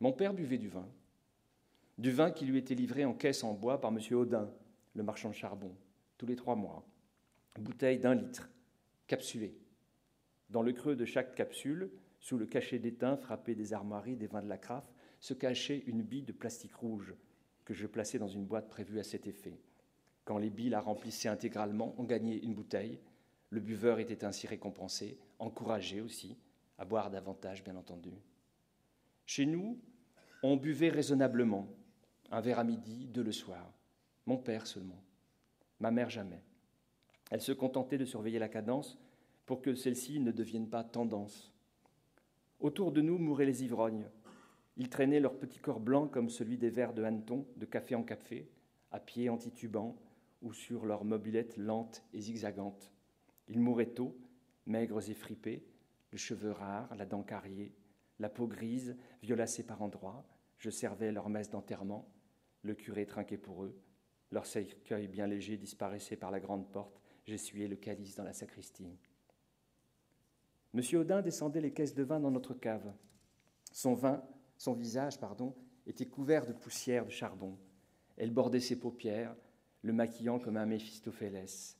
Mon père buvait du vin, du vin qui lui était livré en caisse en bois par M. Audin, le marchand de charbon, tous les trois mois. Bouteille d'un litre, capsulée. Dans le creux de chaque capsule, sous le cachet d'étain frappé des armoiries des vins de la Crafe, se cachait une bille de plastique rouge que je plaçais dans une boîte prévue à cet effet. Quand les billes la remplissaient intégralement, on gagnait une bouteille. Le buveur était ainsi récompensé, encouragé aussi, à boire davantage, bien entendu. Chez nous, on buvait raisonnablement, un verre à midi, deux le soir. Mon père seulement, ma mère jamais. Elle se contentait de surveiller la cadence pour que celle-ci ne devienne pas tendance. Autour de nous mouraient les ivrognes, ils traînaient leur petit corps blanc comme celui des vers de hanneton, de café en café, à pied en titubant ou sur leurs mobilettes lentes et zigzagantes. Ils mouraient tôt, maigres et fripés, le cheveu rare, la dent carriée, la peau grise, violacée par endroits. Je servais leur messe d'enterrement. Le curé trinquait pour eux. Leur cercueil bien léger disparaissait par la grande porte. J'essuyais le calice dans la sacristie. Monsieur Audin descendait les caisses de vin dans notre cave. Son vin son visage, pardon, était couvert de poussière de charbon. Elle bordait ses paupières, le maquillant comme un Méphistophélès.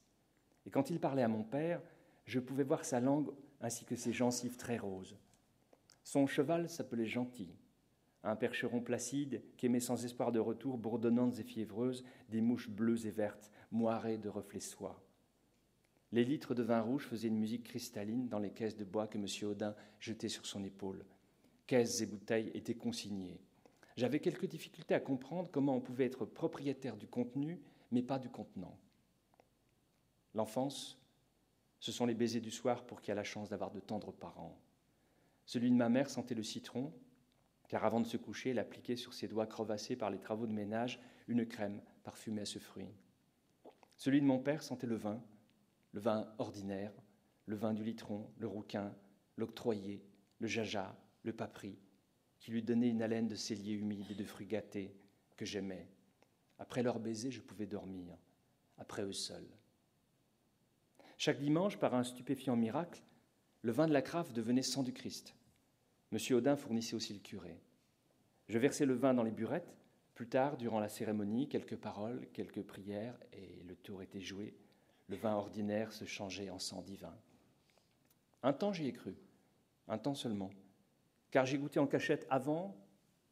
Et quand il parlait à mon père, je pouvais voir sa langue ainsi que ses gencives très roses. Son cheval s'appelait Gentil, un percheron placide qu'aimait sans espoir de retour, bourdonnantes et fiévreuses, des mouches bleues et vertes, moirées de reflets soie. Les litres de vin rouge faisaient une musique cristalline dans les caisses de bois que M. Audin jetait sur son épaule caisses et bouteilles étaient consignées. J'avais quelques difficultés à comprendre comment on pouvait être propriétaire du contenu, mais pas du contenant. L'enfance, ce sont les baisers du soir pour qui a la chance d'avoir de tendres parents. Celui de ma mère sentait le citron, car avant de se coucher, elle appliquait sur ses doigts crevassés par les travaux de ménage une crème parfumée à ce fruit. Celui de mon père sentait le vin, le vin ordinaire, le vin du litron, le rouquin, l'octroyé, le jaja, le papri, qui lui donnait une haleine de cellier humide et de fruits gâtés que j'aimais. Après leur baiser, je pouvais dormir, après eux seuls. Chaque dimanche, par un stupéfiant miracle, le vin de la crave devenait sang du Christ. Monsieur Audin fournissait aussi le curé. Je versais le vin dans les burettes. Plus tard, durant la cérémonie, quelques paroles, quelques prières, et le tour était joué. Le vin ordinaire se changeait en sang divin. Un temps j'y ai cru, un temps seulement car j'ai goûté en cachette avant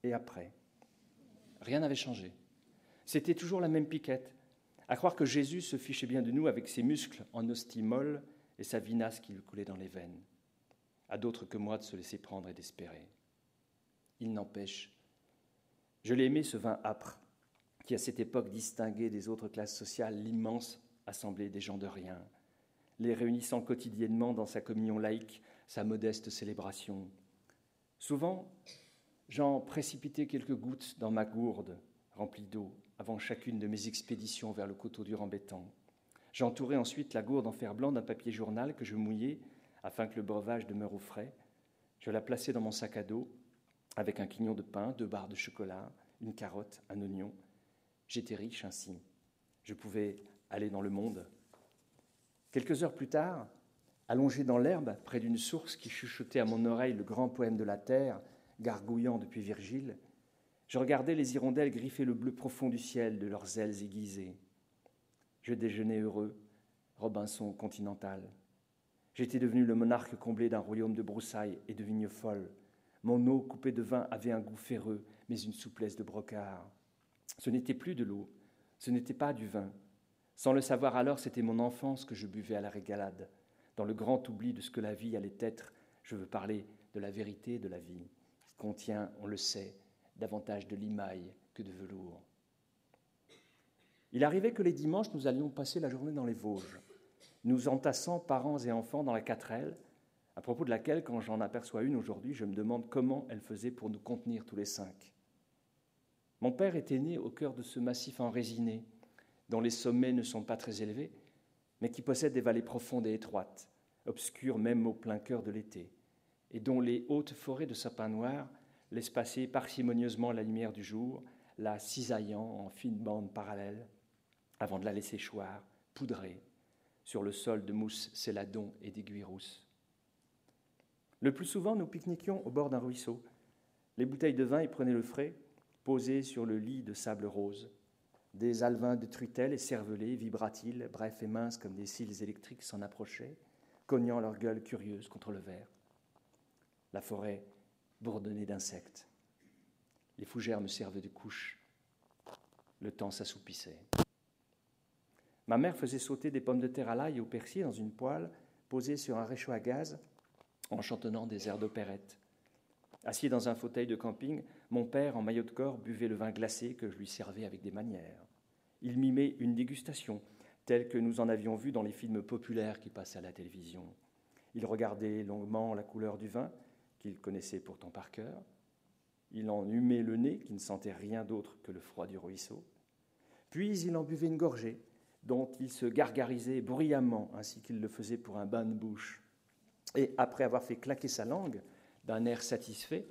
et après. Rien n'avait changé. C'était toujours la même piquette. À croire que Jésus se fichait bien de nous avec ses muscles en hostie molle et sa vinasse qui lui coulait dans les veines. À d'autres que moi de se laisser prendre et d'espérer. Il n'empêche, je l'ai aimé ce vin âpre, qui à cette époque distinguait des autres classes sociales l'immense assemblée des gens de rien, les réunissant quotidiennement dans sa communion laïque, sa modeste célébration. Souvent, j'en précipitais quelques gouttes dans ma gourde remplie d'eau avant chacune de mes expéditions vers le coteau du Rambétan. J'entourais ensuite la gourde en fer blanc d'un papier journal que je mouillais afin que le breuvage demeure au frais. Je la plaçais dans mon sac à dos avec un quignon de pain, deux barres de chocolat, une carotte, un oignon. J'étais riche ainsi. Je pouvais aller dans le monde. Quelques heures plus tard, allongé dans l'herbe, près d'une source qui chuchotait à mon oreille le grand poème de la terre, gargouillant depuis Virgile, je regardais les hirondelles griffer le bleu profond du ciel de leurs ailes aiguisées. Je déjeunais heureux, Robinson continental. J'étais devenu le monarque comblé d'un royaume de broussailles et de vignes folles. Mon eau coupée de vin avait un goût ferreux, mais une souplesse de brocart. Ce n'était plus de l'eau, ce n'était pas du vin. Sans le savoir alors, c'était mon enfance que je buvais à la régalade. Dans le grand oubli de ce que la vie allait être, je veux parler de la vérité de la vie, qui contient, on le sait, davantage de limaille que de velours. Il arrivait que les dimanches, nous allions passer la journée dans les Vosges, nous entassant parents et enfants dans la quatrelle, à propos de laquelle, quand j'en aperçois une aujourd'hui, je me demande comment elle faisait pour nous contenir tous les cinq. Mon père était né au cœur de ce massif enrésiné, dont les sommets ne sont pas très élevés, mais qui possède des vallées profondes et étroites, obscures même au plein cœur de l'été, et dont les hautes forêts de sapins noirs laissent passer parcimonieusement la lumière du jour, la cisaillant en fines bandes parallèles, avant de la laisser choir, poudrée, sur le sol de mousse céladon et d'aiguilles rousses. Le plus souvent, nous pique-niquions au bord d'un ruisseau. Les bouteilles de vin y prenaient le frais, posées sur le lit de sable rose. Des alvins de trutelles et cervelés, vibratiles, brefs et minces comme des cils électriques, s'en approchaient, cognant leur gueule curieuse contre le verre. La forêt bourdonnait d'insectes. Les fougères me servaient de couche. Le temps s'assoupissait. Ma mère faisait sauter des pommes de terre à l'ail et au persil dans une poêle posée sur un réchaud à gaz en chantonnant des airs d'opérette. Assis dans un fauteuil de camping, mon père, en maillot de corps, buvait le vin glacé que je lui servais avec des manières. Il mimait une dégustation, telle que nous en avions vu dans les films populaires qui passaient à la télévision. Il regardait longuement la couleur du vin, qu'il connaissait pourtant par cœur. Il en humait le nez, qui ne sentait rien d'autre que le froid du ruisseau. Puis il en buvait une gorgée, dont il se gargarisait bruyamment, ainsi qu'il le faisait pour un bain de bouche. Et après avoir fait claquer sa langue d'un air satisfait,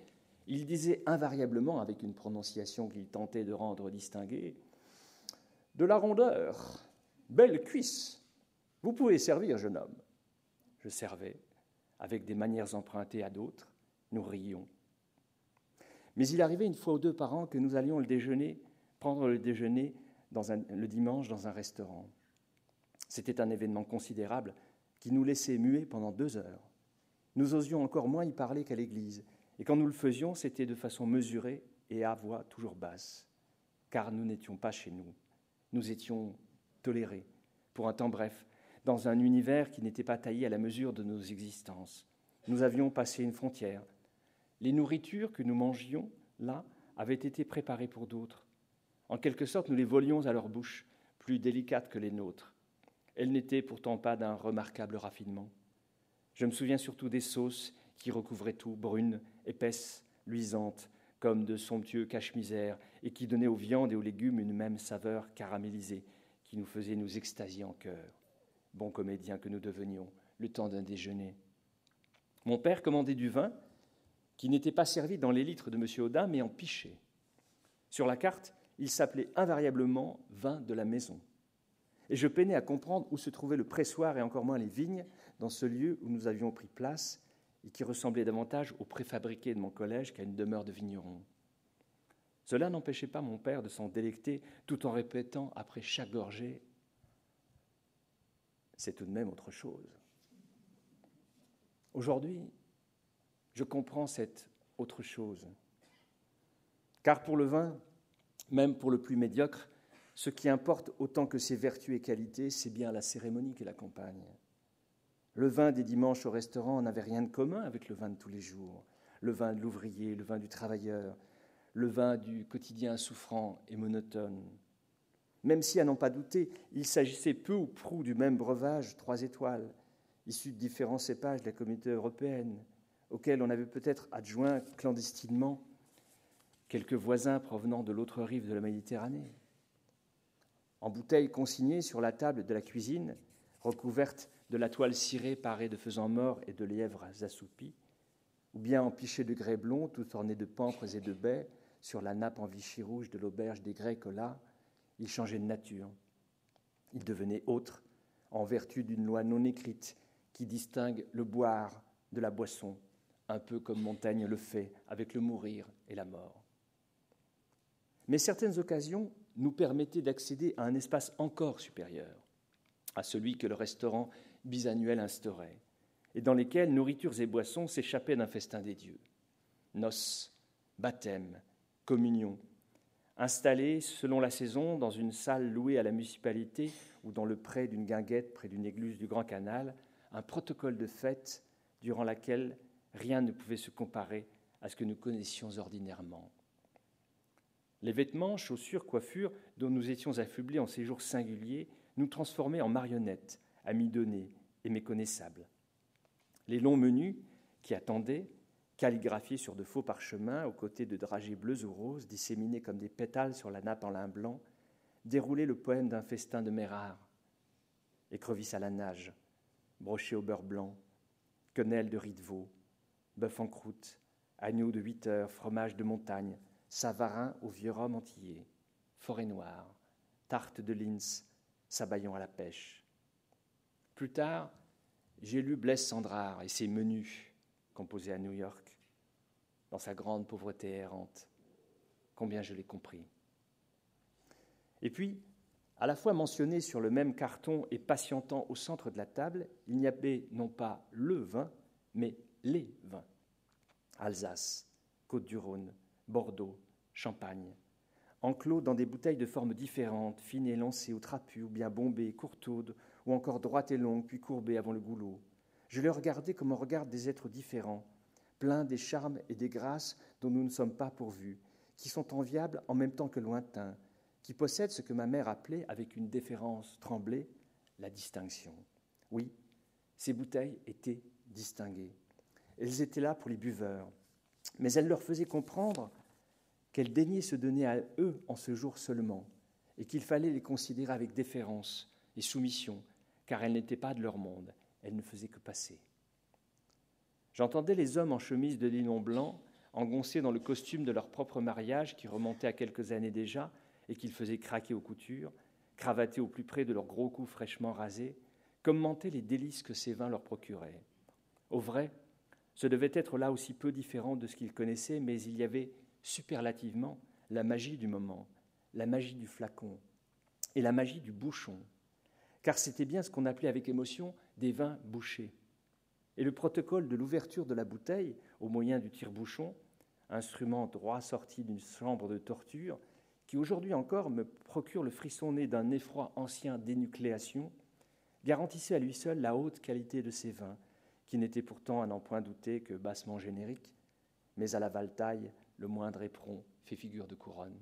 il disait invariablement, avec une prononciation qu'il tentait de rendre distinguée, De la rondeur, belle cuisse, vous pouvez servir, jeune homme. Je servais, avec des manières empruntées à d'autres, nous rions. Mais il arrivait une fois ou deux par an que nous allions le déjeuner, prendre le déjeuner le dimanche dans un restaurant. C'était un événement considérable qui nous laissait muets pendant deux heures. Nous osions encore moins y parler qu'à l'église, et quand nous le faisions, c'était de façon mesurée et à voix toujours basse, car nous n'étions pas chez nous. Nous étions tolérés, pour un temps bref, dans un univers qui n'était pas taillé à la mesure de nos existences. Nous avions passé une frontière. Les nourritures que nous mangions, là, avaient été préparées pour d'autres. En quelque sorte, nous les volions à leur bouche, plus délicates que les nôtres. Elles n'étaient pourtant pas d'un remarquable raffinement. Je me souviens surtout des sauces qui recouvraient tout, brunes, épaisses, luisantes, comme de somptueux cache-misère, et qui donnaient aux viandes et aux légumes une même saveur caramélisée, qui nous faisait nous extasier en cœur. Bons comédiens que nous devenions, le temps d'un déjeuner. Mon père commandait du vin, qui n'était pas servi dans les litres de M. Audin, mais en pichet. Sur la carte, il s'appelait invariablement vin de la maison. Et je peinais à comprendre où se trouvait le pressoir et encore moins les vignes dans ce lieu où nous avions pris place et qui ressemblait davantage au préfabriqué de mon collège qu'à une demeure de vigneron. Cela n'empêchait pas mon père de s'en délecter tout en répétant après chaque gorgée C'est tout de même autre chose. Aujourd'hui, je comprends cette autre chose. Car pour le vin, même pour le plus médiocre, ce qui importe autant que ses vertus et qualités, c'est bien la cérémonie qui l'accompagne. Le vin des dimanches au restaurant n'avait rien de commun avec le vin de tous les jours, le vin de l'ouvrier, le vin du travailleur, le vin du quotidien souffrant et monotone. Même si, à n'en pas douter, il s'agissait peu ou prou du même breuvage, trois étoiles, issu de différents cépages de la communauté européenne, auquel on avait peut-être adjoint clandestinement quelques voisins provenant de l'autre rive de la Méditerranée. En bouteilles consignées sur la table de la cuisine, recouvertes de la toile cirée parée de faisans morts et de lièvres assoupis, ou bien en pichets de grès blond tout ornés de pampres et de baies sur la nappe en vichy rouge de l'auberge des Grecs là, il changeait de nature. Il devenait autre en vertu d'une loi non écrite qui distingue le boire de la boisson, un peu comme Montaigne le fait avec le mourir et la mort. Mais certaines occasions nous permettaient d'accéder à un espace encore supérieur, à celui que le restaurant bisannuel instaurait, et dans lesquels nourritures et boissons s'échappaient d'un festin des dieux. Noces, baptêmes, communion, installés selon la saison dans une salle louée à la municipalité ou dans le pré d'une guinguette près d'une église du Grand Canal, un protocole de fête durant laquelle rien ne pouvait se comparer à ce que nous connaissions ordinairement. Les vêtements, chaussures, coiffures dont nous étions affublés en ces jours singuliers nous transformaient en marionnettes, amidonnées et méconnaissables. Les longs menus qui attendaient, calligraphiés sur de faux parchemins aux côtés de dragées bleues ou roses disséminés comme des pétales sur la nappe en lin blanc, déroulaient le poème d'un festin de mer rare. Écrevisse à la nage, broché au beurre blanc, quenelle de riz de veau, bœuf en croûte, agneau de huit heures, fromage de montagne, savarin au vieux rhum antillais, forêt noire, tarte de Linz, sabayon à la pêche. Plus tard, j'ai lu Blaise Sandrard et ses menus, composés à New York, dans sa grande pauvreté errante. Combien je l'ai compris. Et puis, à la fois mentionné sur le même carton et patientant au centre de la table, il n'y avait non pas le vin, mais les vins. Alsace, Côte-du-Rhône, Bordeaux, Champagne, enclos dans des bouteilles de formes différentes, fines et lancées ou trapues, ou bien bombées, courtaudes, ou encore droites et longues, puis courbées avant le goulot. Je les regardais comme on regarde des êtres différents, pleins des charmes et des grâces dont nous ne sommes pas pourvus, qui sont enviables en même temps que lointains, qui possède ce que ma mère appelait, avec une déférence tremblée, la distinction. Oui, ces bouteilles étaient distinguées. Elles étaient là pour les buveurs, mais elles leur faisaient comprendre qu'elles daignaient se donner à eux en ce jour seulement, et qu'il fallait les considérer avec déférence et soumission, car elles n'étaient pas de leur monde, elles ne faisaient que passer. J'entendais les hommes en chemise de linon blanc, engoncés dans le costume de leur propre mariage qui remontait à quelques années déjà, et qu'ils faisaient craquer aux coutures, cravatés au plus près de leurs gros coups fraîchement rasés, commentaient les délices que ces vins leur procuraient. Au vrai, ce devait être là aussi peu différent de ce qu'ils connaissaient, mais il y avait superlativement la magie du moment, la magie du flacon et la magie du bouchon, car c'était bien ce qu'on appelait avec émotion des vins bouchés. Et le protocole de l'ouverture de la bouteille au moyen du tire-bouchon, instrument droit sorti d'une chambre de torture, qui aujourd'hui encore me procure le frisson né d'un effroi ancien d'énucléation, garantissait à lui seul la haute qualité de ces vins, qui n'étaient pourtant à n'en point douter que bassement génériques, mais à la valtaille, le moindre éperon fait figure de couronne.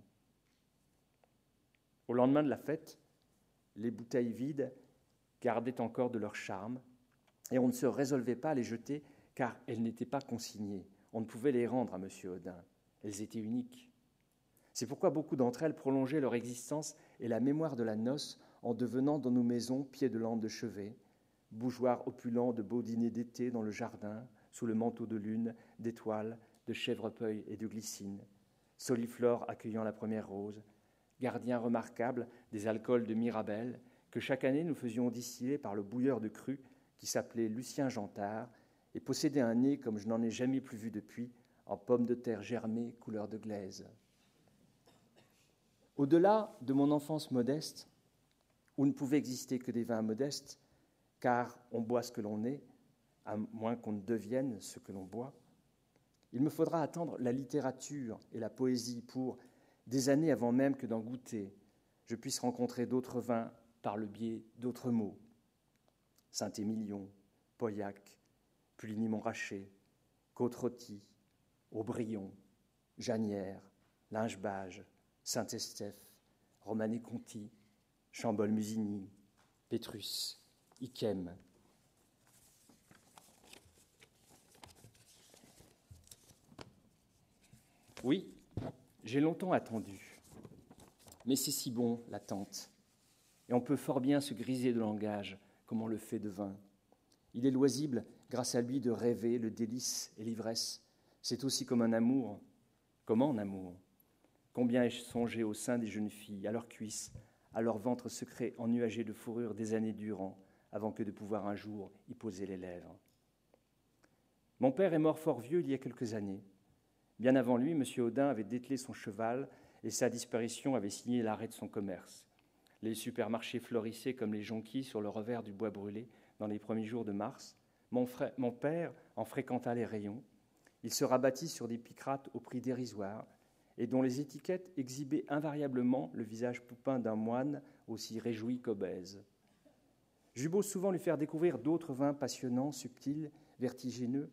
Au lendemain de la fête, les bouteilles vides gardaient encore de leur charme, et on ne se résolvait pas à les jeter car elles n'étaient pas consignées. On ne pouvait les rendre à M. Audin. Elles étaient uniques. C'est pourquoi beaucoup d'entre elles prolongeaient leur existence et la mémoire de la noce en devenant dans nos maisons pieds de lampe de chevet, bougeoirs opulents de beaux dîners d'été dans le jardin, sous le manteau de lune, d'étoiles, de chèvrepeuil et de glycine, soliflore accueillant la première rose, gardien remarquable des alcools de Mirabelle, que chaque année nous faisions distiller par le bouilleur de cru qui s'appelait Lucien Jantard et possédait un nez comme je n'en ai jamais plus vu depuis, en pommes de terre germées couleur de glaise. Au-delà de mon enfance modeste, où ne pouvait exister que des vins modestes, car on boit ce que l'on est, à moins qu'on ne devienne ce que l'on boit, il me faudra attendre la littérature et la poésie pour, des années avant même que d'en goûter, je puisse rencontrer d'autres vins par le biais d'autres mots. Saint-Émilion, Pauillac, Puligny-Montrachet, Côte-Rôtie, Aubryon, Janière, Lingebage, Saint-Estèphe, Romanée-Conti, Chambol-Musigny, Pétrus, Iquem. Oui, j'ai longtemps attendu, mais c'est si bon l'attente, et on peut fort bien se griser de langage comme on le fait de vin. Il est loisible, grâce à lui, de rêver le délice et l'ivresse. C'est aussi comme un amour. Comment un amour Combien ai-je songé au sein des jeunes filles, à leurs cuisses, à leur ventre secret ennuagé de fourrure des années durant, avant que de pouvoir un jour y poser les lèvres. Mon père est mort fort vieux il y a quelques années. Bien avant lui, M. Audin avait dételé son cheval et sa disparition avait signé l'arrêt de son commerce. Les supermarchés florissaient comme les jonquilles sur le revers du bois brûlé dans les premiers jours de mars. Mon, mon père en fréquenta les rayons. Il se rabattit sur des picrates au prix dérisoire et dont les étiquettes exhibaient invariablement le visage poupin d'un moine aussi réjoui qu'obèse. J'eus beau souvent lui faire découvrir d'autres vins passionnants, subtils, vertigineux,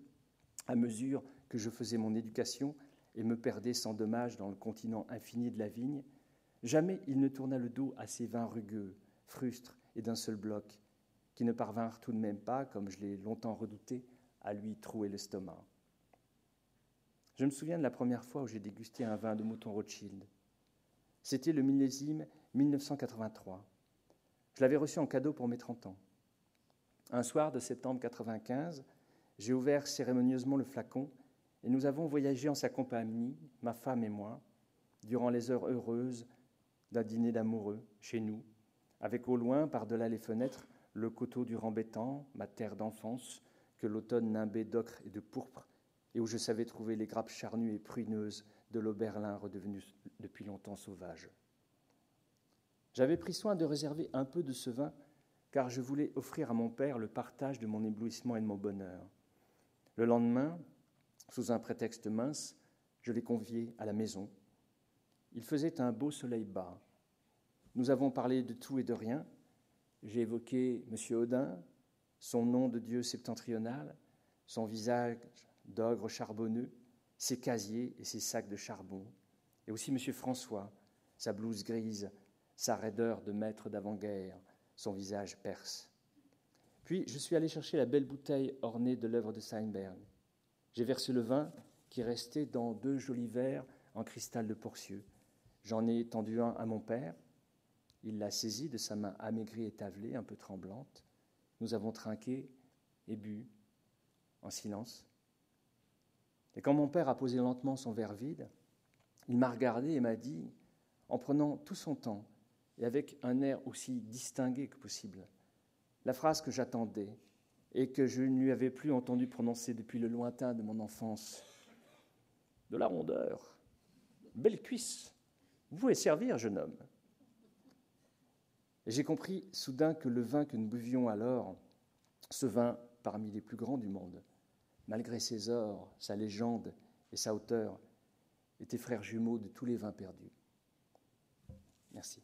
à mesure que je faisais mon éducation et me perdais sans dommage dans le continent infini de la vigne, jamais il ne tourna le dos à ces vins rugueux, frustres et d'un seul bloc, qui ne parvinrent tout de même pas, comme je l'ai longtemps redouté, à lui trouer l'estomac. Je me souviens de la première fois où j'ai dégusté un vin de mouton Rothschild. C'était le millésime 1983. Je l'avais reçu en cadeau pour mes 30 ans. Un soir de septembre 1995, j'ai ouvert cérémonieusement le flacon et nous avons voyagé en sa compagnie, ma femme et moi, durant les heures heureuses d'un dîner d'amoureux chez nous, avec au loin, par-delà les fenêtres, le coteau du Rambétan, ma terre d'enfance, que l'automne nimbait d'ocre et de pourpre, et où je savais trouver les grappes charnues et pruneuses de l'Auberlin redevenu depuis longtemps sauvage. J'avais pris soin de réserver un peu de ce vin, car je voulais offrir à mon père le partage de mon éblouissement et de mon bonheur. Le lendemain, sous un prétexte mince, je l'ai convié à la maison. Il faisait un beau soleil bas. Nous avons parlé de tout et de rien. J'ai évoqué M. Audin, son nom de Dieu septentrional, son visage d'ogre charbonneux, ses casiers et ses sacs de charbon, et aussi M. François, sa blouse grise, sa raideur de maître d'avant-guerre, son visage perse. Puis je suis allé chercher la belle bouteille ornée de l'œuvre de Steinberg. J'ai versé le vin qui restait dans deux jolis verres en cristal de Porcieux. J'en ai tendu un à mon père. Il l'a saisi de sa main amaigrie et tavelée, un peu tremblante. Nous avons trinqué et bu en silence. Et quand mon père a posé lentement son verre vide, il m'a regardé et m'a dit, en prenant tout son temps et avec un air aussi distingué que possible, la phrase que j'attendais et que je ne lui avais plus entendu prononcer depuis le lointain de mon enfance. De la rondeur, belle cuisse, vous pouvez servir, jeune homme. J'ai compris soudain que le vin que nous buvions alors, ce vin parmi les plus grands du monde, malgré ses ors, sa légende et sa hauteur, était frère jumeau de tous les vins perdus. Merci.